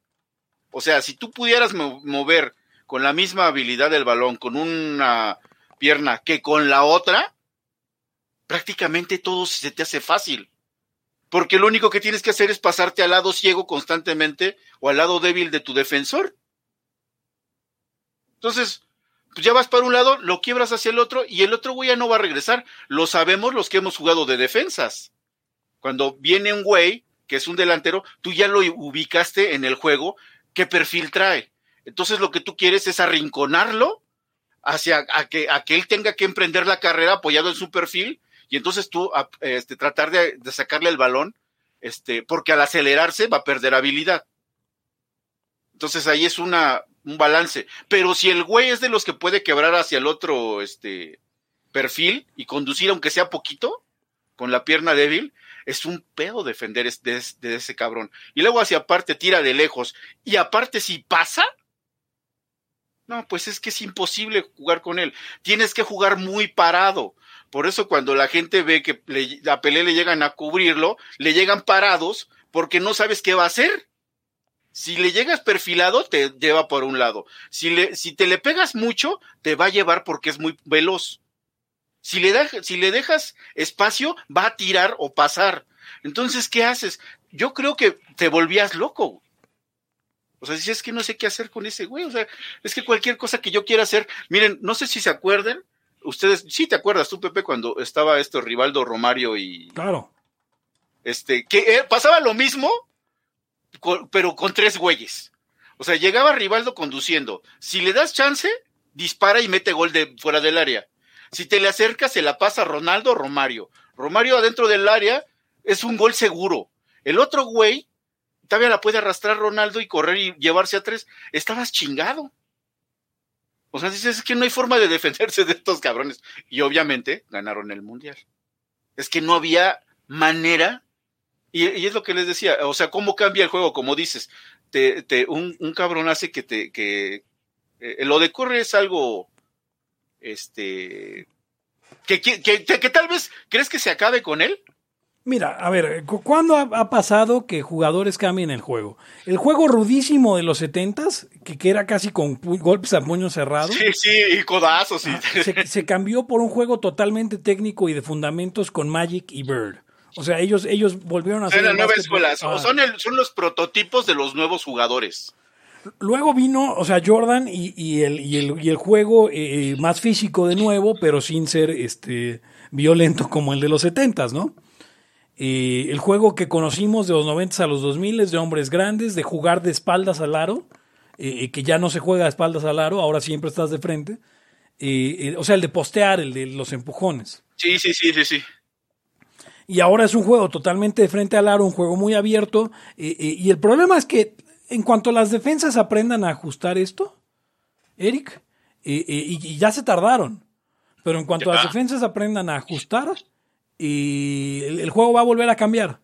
o sea, si tú pudieras mover con la misma habilidad del balón, con una pierna que con la otra, prácticamente todo se te hace fácil. porque lo único que tienes que hacer es pasarte al lado ciego constantemente o al lado débil de tu defensor. Entonces, pues ya vas para un lado, lo quiebras hacia el otro y el otro güey ya no va a regresar. Lo sabemos los que hemos jugado de defensas. Cuando viene un güey que es un delantero, tú ya lo ubicaste en el juego, qué perfil trae. Entonces lo que tú quieres es arrinconarlo hacia a que, a que él tenga que emprender la carrera apoyado en su perfil y entonces tú este, tratar de, de, sacarle el balón, este, porque al acelerarse va a perder habilidad. Entonces ahí es una, un balance. Pero si el güey es de los que puede quebrar hacia el otro este, perfil y conducir aunque sea poquito, con la pierna débil, es un pedo defender de, ese cabrón. Y luego hacia aparte tira de lejos. Y aparte si pasa, no, pues es que es imposible jugar con él. Tienes que jugar muy parado. Por eso cuando la gente ve que le, a Pelé le llegan a cubrirlo, le llegan parados porque no sabes qué va a hacer. Si le llegas perfilado, te lleva por un lado. Si, le, si te le pegas mucho, te va a llevar porque es muy veloz. Si le, da, si le dejas espacio, va a tirar o pasar. Entonces, ¿qué haces? Yo creo que te volvías loco. O sea, si es que no sé qué hacer con ese güey. O sea, es que cualquier cosa que yo quiera hacer. Miren, no sé si se acuerden. Ustedes, sí te acuerdas tú, Pepe, cuando estaba esto Rivaldo Romario y. Claro. Este, que eh, pasaba lo mismo, pero con tres güeyes. O sea, llegaba Rivaldo conduciendo. Si le das chance, dispara y mete gol de fuera del área. Si te le acercas, se la pasa Ronaldo o Romario. Romario adentro del área es un gol seguro. El otro güey todavía la puede arrastrar Ronaldo y correr y llevarse a tres. Estabas chingado. O sea, dices, es que no hay forma de defenderse de estos cabrones. Y obviamente ganaron el mundial. Es que no había manera. Y, y es lo que les decía, o sea, cómo cambia el juego, como dices. Te, te, un, un cabrón hace que te, que eh, lo de corre es algo este, que, que, que, que, tal vez crees que se acabe con él. Mira, a ver, ¿cuándo ha, ha, pasado que jugadores cambien el juego? El juego rudísimo de los setentas, que, que era casi con golpes a puño cerrado. Sí, sí, y codazos. Sí. Se, se, cambió por un juego totalmente técnico y de fundamentos con Magic y Bird. O sea, ellos, ellos volvieron a ser. la nueva escuela. Ah. Son, el, son los prototipos de los nuevos jugadores. Luego vino, o sea, Jordan y, y, el, y, el, y el juego eh, más físico de nuevo, pero sin ser este violento como el de los setentas, ¿no? Eh, el juego que conocimos de los 90 a los 2000 de hombres grandes, de jugar de espaldas al aro, eh, que ya no se juega de espaldas al aro, ahora siempre estás de frente. Eh, o sea, el de postear, el de los empujones. Sí, sí, sí, sí, sí. Y ahora es un juego totalmente de frente al aro, un juego muy abierto. y el problema es que en cuanto las defensas aprendan a ajustar esto, Eric, y, y ya se tardaron. Pero en cuanto las defensas aprendan a ajustar, y el, el, juego va a volver a cambiar.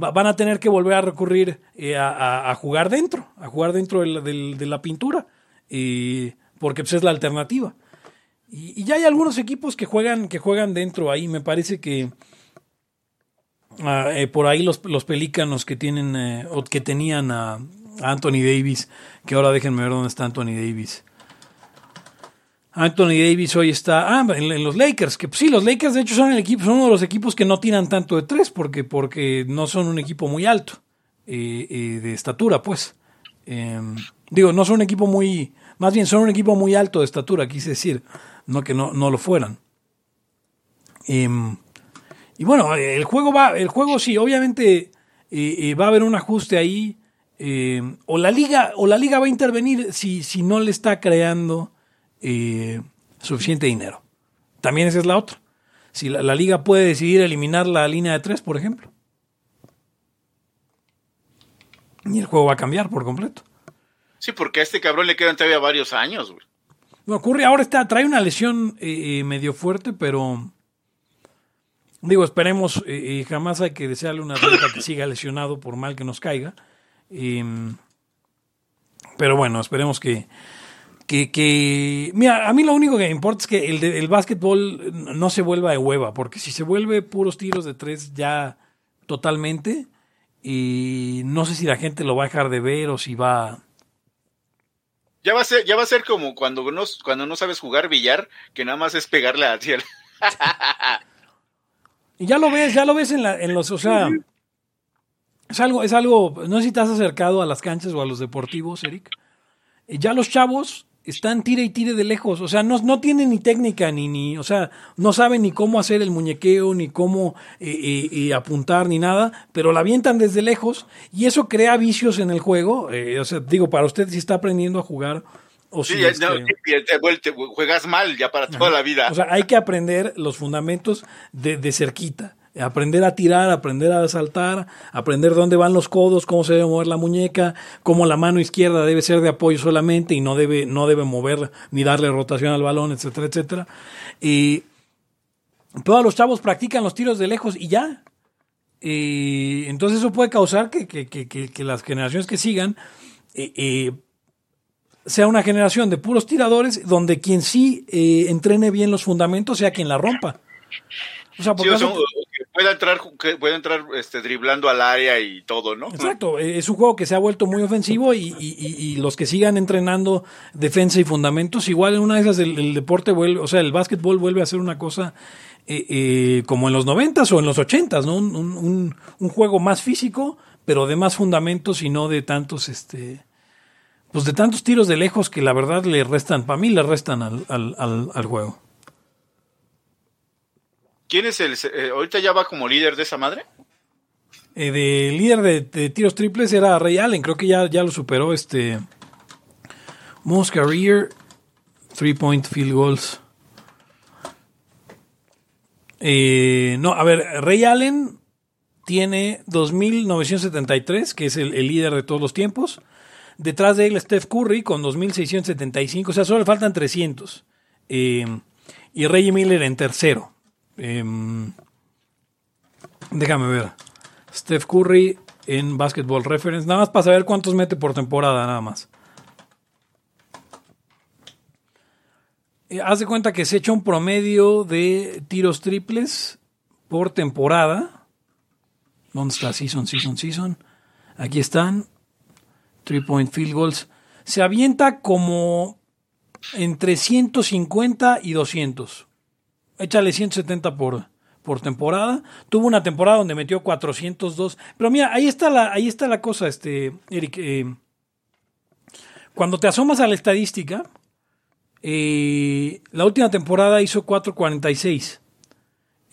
Va, van a tener que volver a recurrir eh, a, a, a, jugar dentro, a jugar dentro de la, de, de la pintura, eh, porque pues, es la alternativa. Y, y, ya hay algunos equipos que juegan, que juegan dentro ahí. Me parece que uh, eh, por ahí los, los pelícanos que tienen eh, o que tenían a Anthony Davis, que ahora déjenme ver dónde está Anthony Davis. Anthony Davis hoy está ah, en, los Lakers, que pues, sí, los Lakers de hecho son el equipo, son uno de los equipos que no tiran tanto de tres porque, porque no son un equipo muy alto eh, eh, de estatura, pues. Eh, digo, no son un equipo muy, más bien son un equipo muy alto de estatura, quise decir, no que no, no lo fueran. Em, y bueno, el juego va, el juego sí, obviamente eh, va a haber un ajuste ahí. o la liga, o la liga va a intervenir si, si no le está creando eh, suficiente dinero. También esa es la otra. Si la, la, liga puede decidir eliminar la línea de tres, por ejemplo. Y el juego va a cambiar por completo. Sí, porque a este cabrón le quedan todavía varios años, güey. No, ocurre, ahora está, trae una lesión eh, medio fuerte, pero digo, esperemos, eh, jamás hay que desearle una atleta que siga lesionado por mal que nos caiga. Em, pero bueno, esperemos que, que, que, mira, a mí lo único que me importa es que el, de, el básquetbol no se vuelva de hueva, porque si se vuelve puros tiros de tres ya totalmente, y no sé si la gente lo va a dejar de ver o si va... Ya va a ser, ya va a ser como cuando no, cuando no sabes jugar billar, que nada más es pegarle al cielo. y ya lo ves, ya lo ves en, la, en los, o sea, Es algo, es algo, no sé si te has acercado a las canchas o a los deportivos, Eric. Eh, Ya los chavos están tire y tire de lejos, o sea, no, no tienen ni técnica ni, ni, o sea, no saben ni cómo hacer el muñequeo, ni cómo eh, eh, eh, apuntar, ni nada, pero la avientan desde lejos y eso crea vicios en el juego. eh, o sea, digo, para usted si está aprendiendo a jugar o Sí, si, este, sí, te, juegas mal ya para toda la vida. o sea, hay que aprender los fundamentos de, de cerquita. Aprender a tirar, aprender a saltar, aprender dónde van los codos, cómo se debe mover la muñeca, cómo la mano izquierda debe ser de apoyo solamente y no debe, no debe mover ni darle rotación al balón, etcétera, etcétera. Y todos los chavos practican los tiros de lejos y ya. Y entonces eso puede causar que, que- que- que- que las generaciones que sigan eh, eh, sea una generación de puros tiradores donde quien sí eh, entrene bien los fundamentos sea quien la rompa. O sea, Sí, porque o sea, hace- que pueda entrar, que pueda entrar este, driblando al área y todo, ¿no? Exacto, eh, es un juego que se ha vuelto muy ofensivo y, y- los que sigan entrenando defensa y fundamentos, igual en una de esas el, el deporte vuelve, o sea, el básquetbol vuelve a ser una cosa eh, eh, como en los noventas o en los ochentas, ¿no? Un, un- un- un juego más físico, pero de más fundamentos y no de tantos, este, pues de tantos tiros de lejos que la verdad le restan, para mí le restan al, al- al- al juego. ¿Quién es el. eh, ahorita ya va como líder de esa madre? Eh, de líder de, de tiros triples era Ray Allen, creo que ya, ya lo superó este most career three point field goals. Eh, no, a ver, Ray Allen tiene 2.973, que es el, el líder de todos los tiempos. Detrás de él Steph Curry con 2.675, o sea, solo le faltan 300. Eh, y Reggie Miller en tercero. Em, déjame ver. Steph Curry en Basketball Reference. Nada más para saber cuántos mete por temporada, nada más. Eh, haz de cuenta que se echa un promedio de tiros triples por temporada. ¿Dónde está? Season, season, season. Aquí están. Three point field goals. Se avienta como entre 150 y 200. Échale 170 por, por temporada. Tuvo una temporada donde metió 402. Pero mira, ahí está la, ahí está la cosa, este, Eric. eh, cuando te asomas a la estadística, eh, la última temporada hizo 446.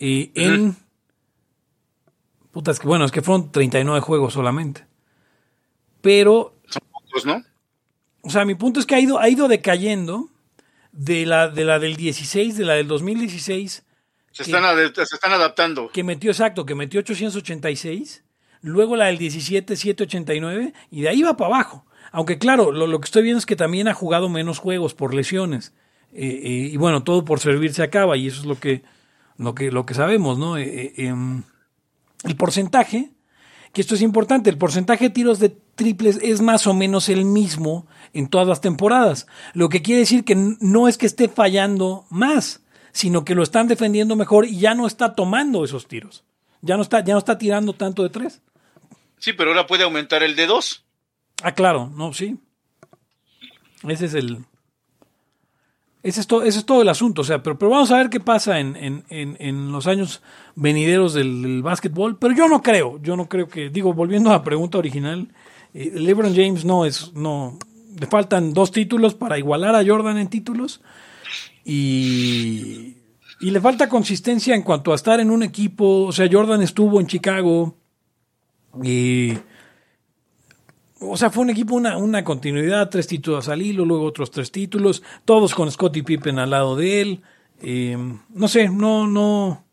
Eh, en. Puta, es que bueno, es que fueron 39 juegos solamente. Pero ¿no? o sea, mi punto es que ha ido, ha ido decayendo de la, de la del 16, de la del 2016, Se están, ad- se están adaptando. que metió exacto, que metió 886, luego la del 17, 789, y de ahí va para abajo. Aunque claro, lo, lo que estoy viendo es que también ha jugado menos juegos por lesiones. Eh, eh, y bueno, todo por servir se acaba, y eso es lo que, lo que, lo que sabemos, ¿no? Eh, eh, em, el porcentaje, que esto es importante, el porcentaje de tiros de triples es más o menos el mismo en todas las temporadas. Lo que quiere decir que no es que esté fallando más, sino que lo están defendiendo mejor y ya no está tomando esos tiros. Ya no está, ya no está tirando tanto de tres. Sí, pero ahora puede aumentar el de dos. Ah, claro, no, sí. Ese es el. Ese es, todo, ese es todo el asunto. O sea, pero, pero vamos a ver qué pasa en, en, en, en los años venideros del, del básquetbol. Pero yo no creo, yo no creo que. Digo, volviendo a la pregunta original, eh, LeBron James no es. no Le faltan dos títulos para igualar a Jordan en títulos. Y. Y le falta consistencia en cuanto a estar en un equipo. O sea, Jordan estuvo en Chicago. Y o sea, fue un equipo, una, una continuidad, tres títulos al hilo, luego otros tres títulos, todos con Scottie Pippen al lado de él. Eh, no sé, no, no,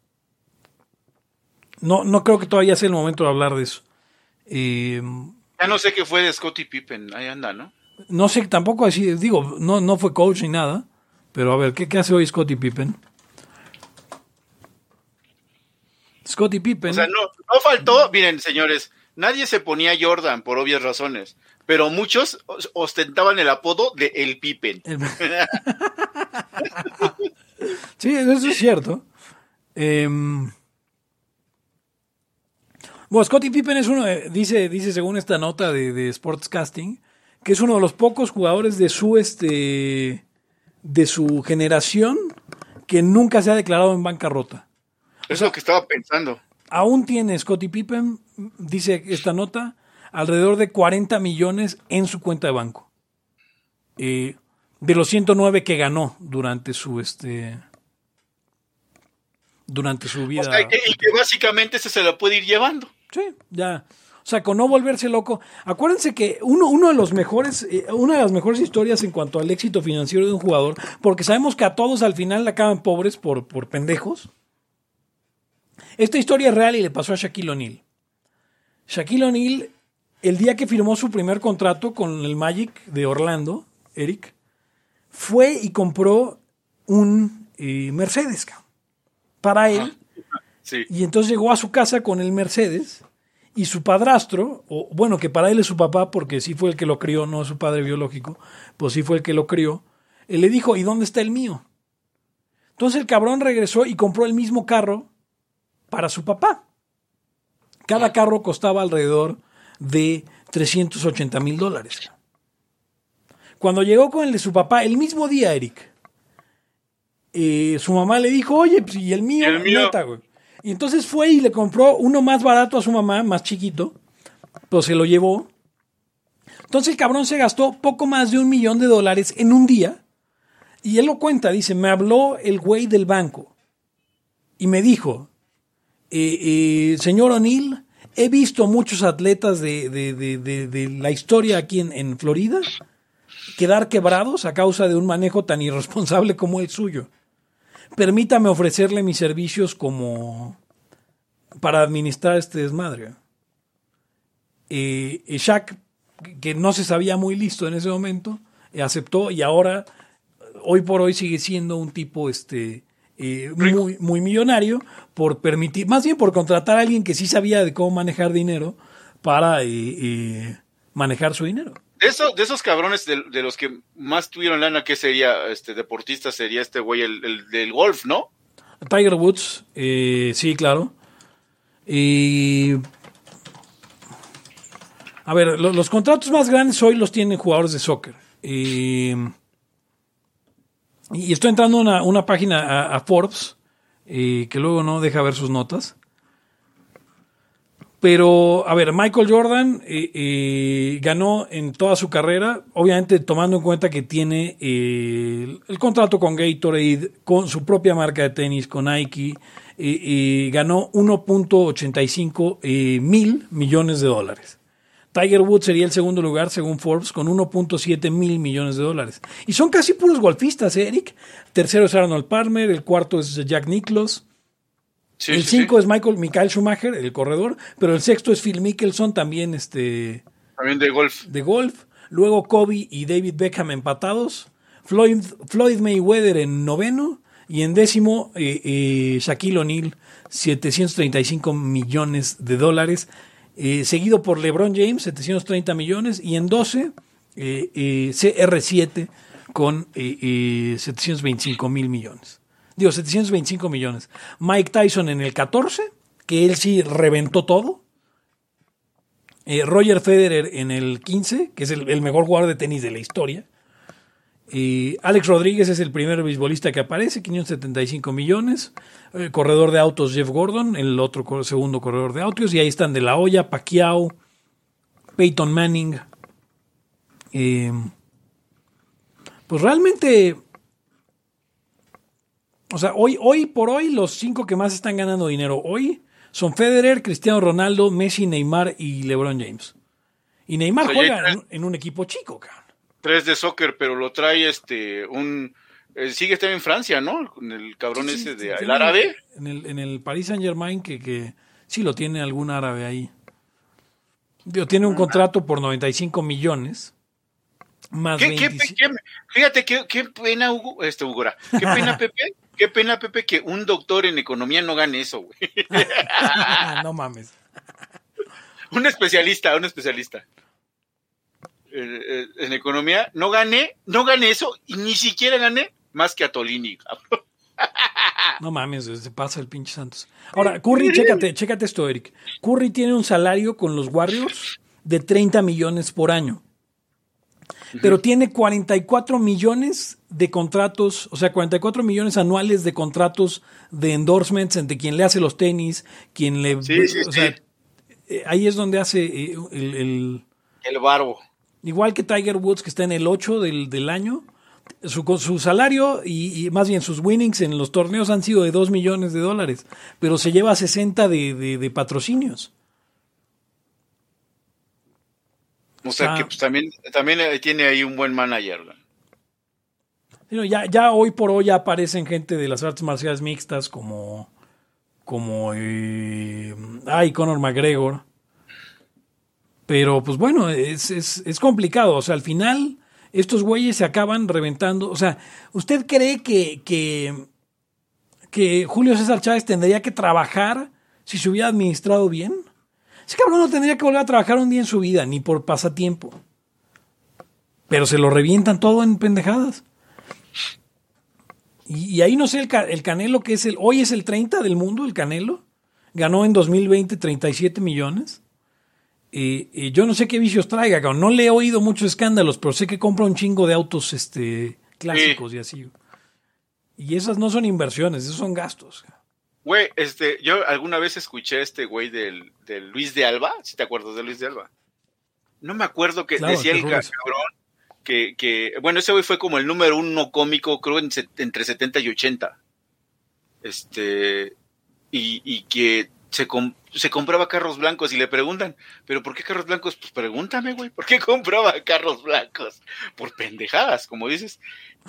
no, no creo que todavía sea el momento de hablar de eso. Eh, Ya no sé qué fue de Scottie Pippen. Ahí anda, ¿no? no sé, tampoco así, digo, no, no fue coach ni nada, pero a ver, ¿qué, qué hace hoy Scottie Pippen? Scottie Pippen. O sea, no, no faltó. Miren, señores, nadie se ponía Jordan por obvias razones. Pero muchos os- ostentaban el apodo de El Pippen. El- sí, eso es cierto. Em, bueno, Scottie Pippen es uno, de- dice, dice según esta nota de, de Sportscasting, que es uno de los pocos jugadores de su este de su generación que nunca se ha declarado en bancarrota. Es lo que estaba pensando. Aún tiene Scottie Pippen dice esta nota, alrededor de 40 millones en su cuenta de banco. Eh, de los 109 que ganó durante su este durante su vida. O sea, que- y que básicamente ese se lo puede ir llevando. Sí, ya. O sea, con no volverse loco. Acuérdense que uno, uno de los mejores, eh, una de las mejores historias en cuanto al éxito financiero de un jugador, porque sabemos que a todos al final le acaban pobres por, por pendejos. Esta historia es real y le pasó a Shaquille O'Neal. Shaquille O'Neal, el día que firmó su primer contrato con el Magic de Orlando, Eric, fue y compró un eh, Mercedes para él. Sí. Y entonces llegó a su casa con el Mercedes y su padrastro, o bueno, que para él es su papá porque sí fue el que lo crió, no su padre biológico, pues sí fue el que lo crió, él le dijo, ¿y dónde está el mío? Entonces el cabrón regresó y compró el mismo carro para su papá. Cada carro costaba alrededor de 380 mil dólares. Cuando llegó con el de su papá, el mismo día, Eric, eh, su mamá le dijo, oye, pues, y el mío, ¿Y el mío? neta, güey. Y entonces fue y le compró uno más barato a su mamá, más chiquito, pues se lo llevó. Entonces el cabrón se gastó poco más de un millón de dólares en un día. Y él lo cuenta, dice, me habló el güey del banco y me dijo, eh, eh, señor O'Neill, he visto muchos atletas de, de- de- de- la historia aquí en, en Florida quedar quebrados a causa de un manejo tan irresponsable como el suyo. Permítame ofrecerle mis servicios como para administrar este desmadre. Eh, eh, Shaq, que no se sabía muy listo en ese momento, eh, aceptó y ahora, hoy por hoy, sigue siendo un tipo este, eh, muy, muy millonario por permitir, más bien por contratar a alguien que sí sabía de cómo manejar dinero para eh, eh, manejar su dinero. De, de esos cabrones de, los que más tuvieron lana, que sería este deportista? Sería este güey, el, el del golf, ¿no? Tiger Woods, eh, sí, claro. Y. A ver, lo- los contratos más grandes hoy los tienen jugadores de soccer. Y estoy entrando a una, una página a, a Forbes, eh, que luego no deja ver sus notas. Pero, a ver, Michael Jordan eh, eh, ganó en toda su carrera, obviamente tomando en cuenta que tiene eh, el, contrato con Gatorade, con su propia marca de tenis, con Nike, eh, ganó 1.85 eh, mil millones de dólares. Tiger Woods sería el segundo lugar, según Forbes, con 1.7 mil millones de dólares. Y son casi puros golfistas, ¿eh, Eric. Tercero es Arnold Palmer, el cuarto es Jack Nicklaus. Sí, el sí, 5 sí. es Michael Michael Schumacher, el corredor, pero el sexto es Phil Mickelson, también este También de golf. de golf. Luego Kobe y David Beckham empatados. Floyd, Floyd Mayweather en noveno. Y en décimo, eh, eh, Shaquille O'Neal, 735 millones de dólares. Eh, seguido por LeBron James, 730 millones. Y en 12, eh, eh, CR7 con eh, eh, 725 mil millones. Digo, 725 millones. Mike Tyson en el 14, que él sí reventó todo. Eh, Roger Federer en el 15, que es el, mejor jugador de tenis de la historia. Eh, Alex Rodríguez es el primer beisbolista que aparece, 575 millones. Eh, corredor de autos Jeff Gordon, el otro segundo corredor de autos. Y ahí están De La Hoya, Pacquiao, Peyton Manning. Eh, pues realmente, o sea, hoy, hoy por hoy los cinco que más están ganando dinero hoy son Federer, Cristiano Ronaldo, Messi, Neymar y LeBron James. Y Neymar O sea, ya juega hay en, en un equipo chico, cabrón. Tres de soccer, pero lo trae este un eh, sigue estando en Francia, ¿no? Con el cabrón Sí, ese sí, de el tiene- árabe. En el, en el Paris Saint Germain, que, que sí lo tiene algún árabe ahí. Digo, tiene un contrato por 95 millones. Más ¿Qué, qué, 25 qué- fíjate qué, qué pena Hugo, este Hugora, qué pena Pepe, qué pena Pepe que un doctor en economía no gane eso, güey. no mames. Un especialista, un especialista. Eh, eh, en economía, no gané, no gané eso y ni siquiera gané más que a Tolini. cabrón. No mames, se pasa el pinche Santos. Ahora, Curry, chécate, chécate esto, Eric. Curry tiene un salario con los Warriors de 30 millones por año. Pero tiene 44 millones de contratos, o sea, 44 millones anuales de contratos de endorsements entre quien le hace los tenis, quien le... Sí, sí, o sea, sí. eh, ahí es donde hace eh, el, el- El barbo. igual que Tiger Woods, que está en el 8 del, del año. Su, su salario y, y más bien sus winnings en los torneos han sido de 2 millones de dólares, pero se lleva 60 de, de- de patrocinios. O sea Ah. que pues, también, también tiene ahí un buen manager. Ya, ya hoy por hoy ya aparecen gente de las artes marciales mixtas como, como eh, ay, Conor McGregor. Pero pues bueno, es, es, es complicado. O sea, al final estos güeyes se acaban reventando. O sea, ¿usted cree que, que, que Julio César Chávez tendría que trabajar si se hubiera administrado bien? Ese cabrón no tendría que volver a trabajar un día en su vida, ni por pasatiempo. Pero se lo revientan todo en pendejadas. Y, y ahí no sé, el, el Canelo, que es el, hoy es el 30 del mundo, el Canelo, ganó en 2020 37 millones. Y, y yo no sé qué vicios traiga, cabrón. no le he oído muchos escándalos, pero sé que compra un chingo de autos este, clásicos y así. Y esas no son inversiones, esos son gastos. Güey, este, yo alguna vez escuché a este güey del, del Luis de Alba, si te acuerdas de Luis de Alba. No me acuerdo que Claro, decía el cabrón que, que, bueno, ese güey fue como el número uno cómico, creo, en entre 70 y 80. Este, y, y que se, com- se compraba carros blancos y le preguntan, ¿pero por qué carros blancos? Pues pregúntame, güey, ¿por qué compraba carros blancos? Por pendejadas, como dices.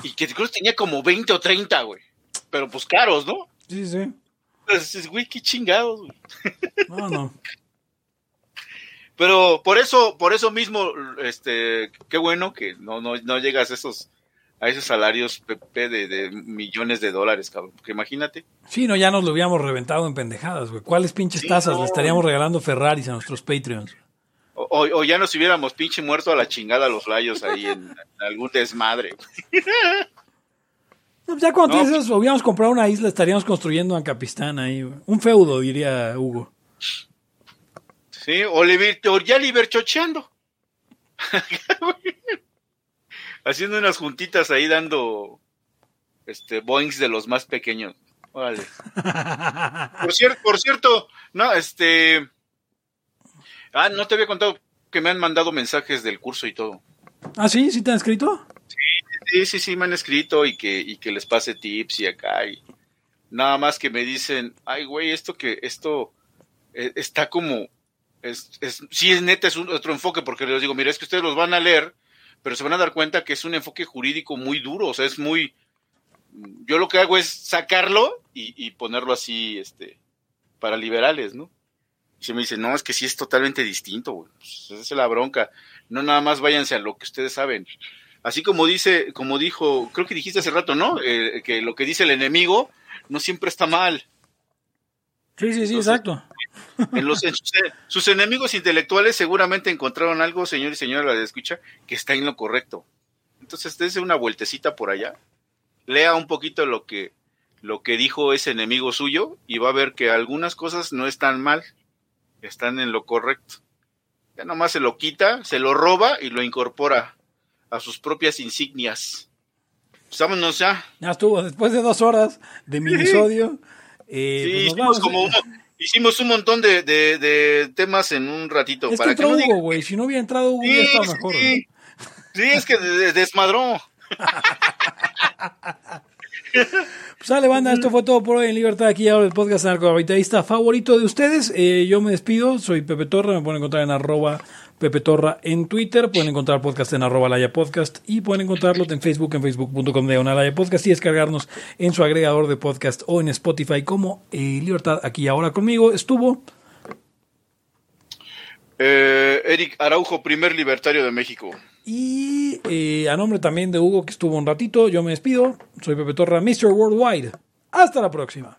Y que creo que tenía como 20 o 30, güey. Pero pues caros, ¿no? Sí, sí. Entonces, güey, qué chingados, güey. No, no. Pero por eso, por eso mismo, este, qué bueno que no, no, no llegas a esos, a esos salarios, Pepe, de, de millones de dólares, cabrón. Porque imagínate. Sí, no, ya nos lo hubiéramos reventado en pendejadas, güey. ¿Cuáles pinches Sí, tazas? no, Le estaríamos regalando Ferraris a nuestros Patreons. O, o- o ya nos hubiéramos pinche muerto a la chingada los rayos ahí en, en algún desmadre. Pues ya cuando No, tienes eso, hubiéramos comprado una isla, estaríamos construyendo Ancapistán ahí. Un feudo, diría Hugo. Sí, o, liber- o ya liberchocheando. Haciendo unas juntitas ahí dando este boings de los más pequeños. Órale. Por cierto, por cierto, no, este Ah, no te había contado que me han mandado mensajes del curso y todo. ¿Ah, sí? ¿Sí te han escrito? Sí, sí, sí, me han escrito y que, y que les pase tips y acá y nada más que me dicen, ay, güey, esto que, esto eh, está como, es, es, sí es neta, es un, otro enfoque, porque les digo, mira, es que ustedes los van a leer, pero se van a dar cuenta que es un enfoque jurídico muy duro, o sea, es muy, yo lo que hago es sacarlo y, y ponerlo así, este, para liberales, ¿no? Y se me dice, no, es que sí es totalmente distinto, güey. Pues, esa es la bronca. No nada más váyanse a lo que ustedes saben. Así como dice, como dijo, creo que dijiste hace rato, ¿no? Eh, que lo que dice el enemigo no siempre está mal. Sí, sí, sí, Entonces- exacto. En los, en sus, sus enemigos intelectuales seguramente encontraron algo, señor y señora la de escucha, que está en lo correcto. Entonces, dése una vueltecita por allá. Lea un poquito lo que, lo que dijo ese enemigo suyo y va a ver que algunas cosas no están mal, están en lo correcto. Ya nomás se lo quita, se lo roba y lo incorpora a sus propias insignias. Pues vámonos ya. Ya estuvo, después de dos horas de minisodio. Eh, Sí, pues nos hicimos, vamos. como uno- hicimos un montón de, de- de temas en un ratito. Es que para que entró no digan- Hugo, güey. Si no hubiera entrado Hugo, ya Sí, estaba sí, mejor. sí. Sí, es que de- de- desmadró. Pues sale, banda. Esto fue todo por hoy en Libertad. Aquí ahora el podcast narcocapitalista favorito de ustedes. Eh, yo me despido. Soy Pepe Torra. Me pueden encontrar en arroba Pepe Torra en Twitter. Pueden encontrar podcast en arroba Laya Podcast. Y pueden encontrarlo en Facebook, en facebook.com de Laya Podcast. Y descargarnos en su agregador de podcast o en Spotify como eh, Libertad. Aquí ahora conmigo estuvo. Eh, Eric Araujo, primer libertario de México. Y eh, a nombre también de Hugo, que estuvo un ratito, yo me despido. Soy Pepe Torra, Mr. Worldwide. Hasta la próxima.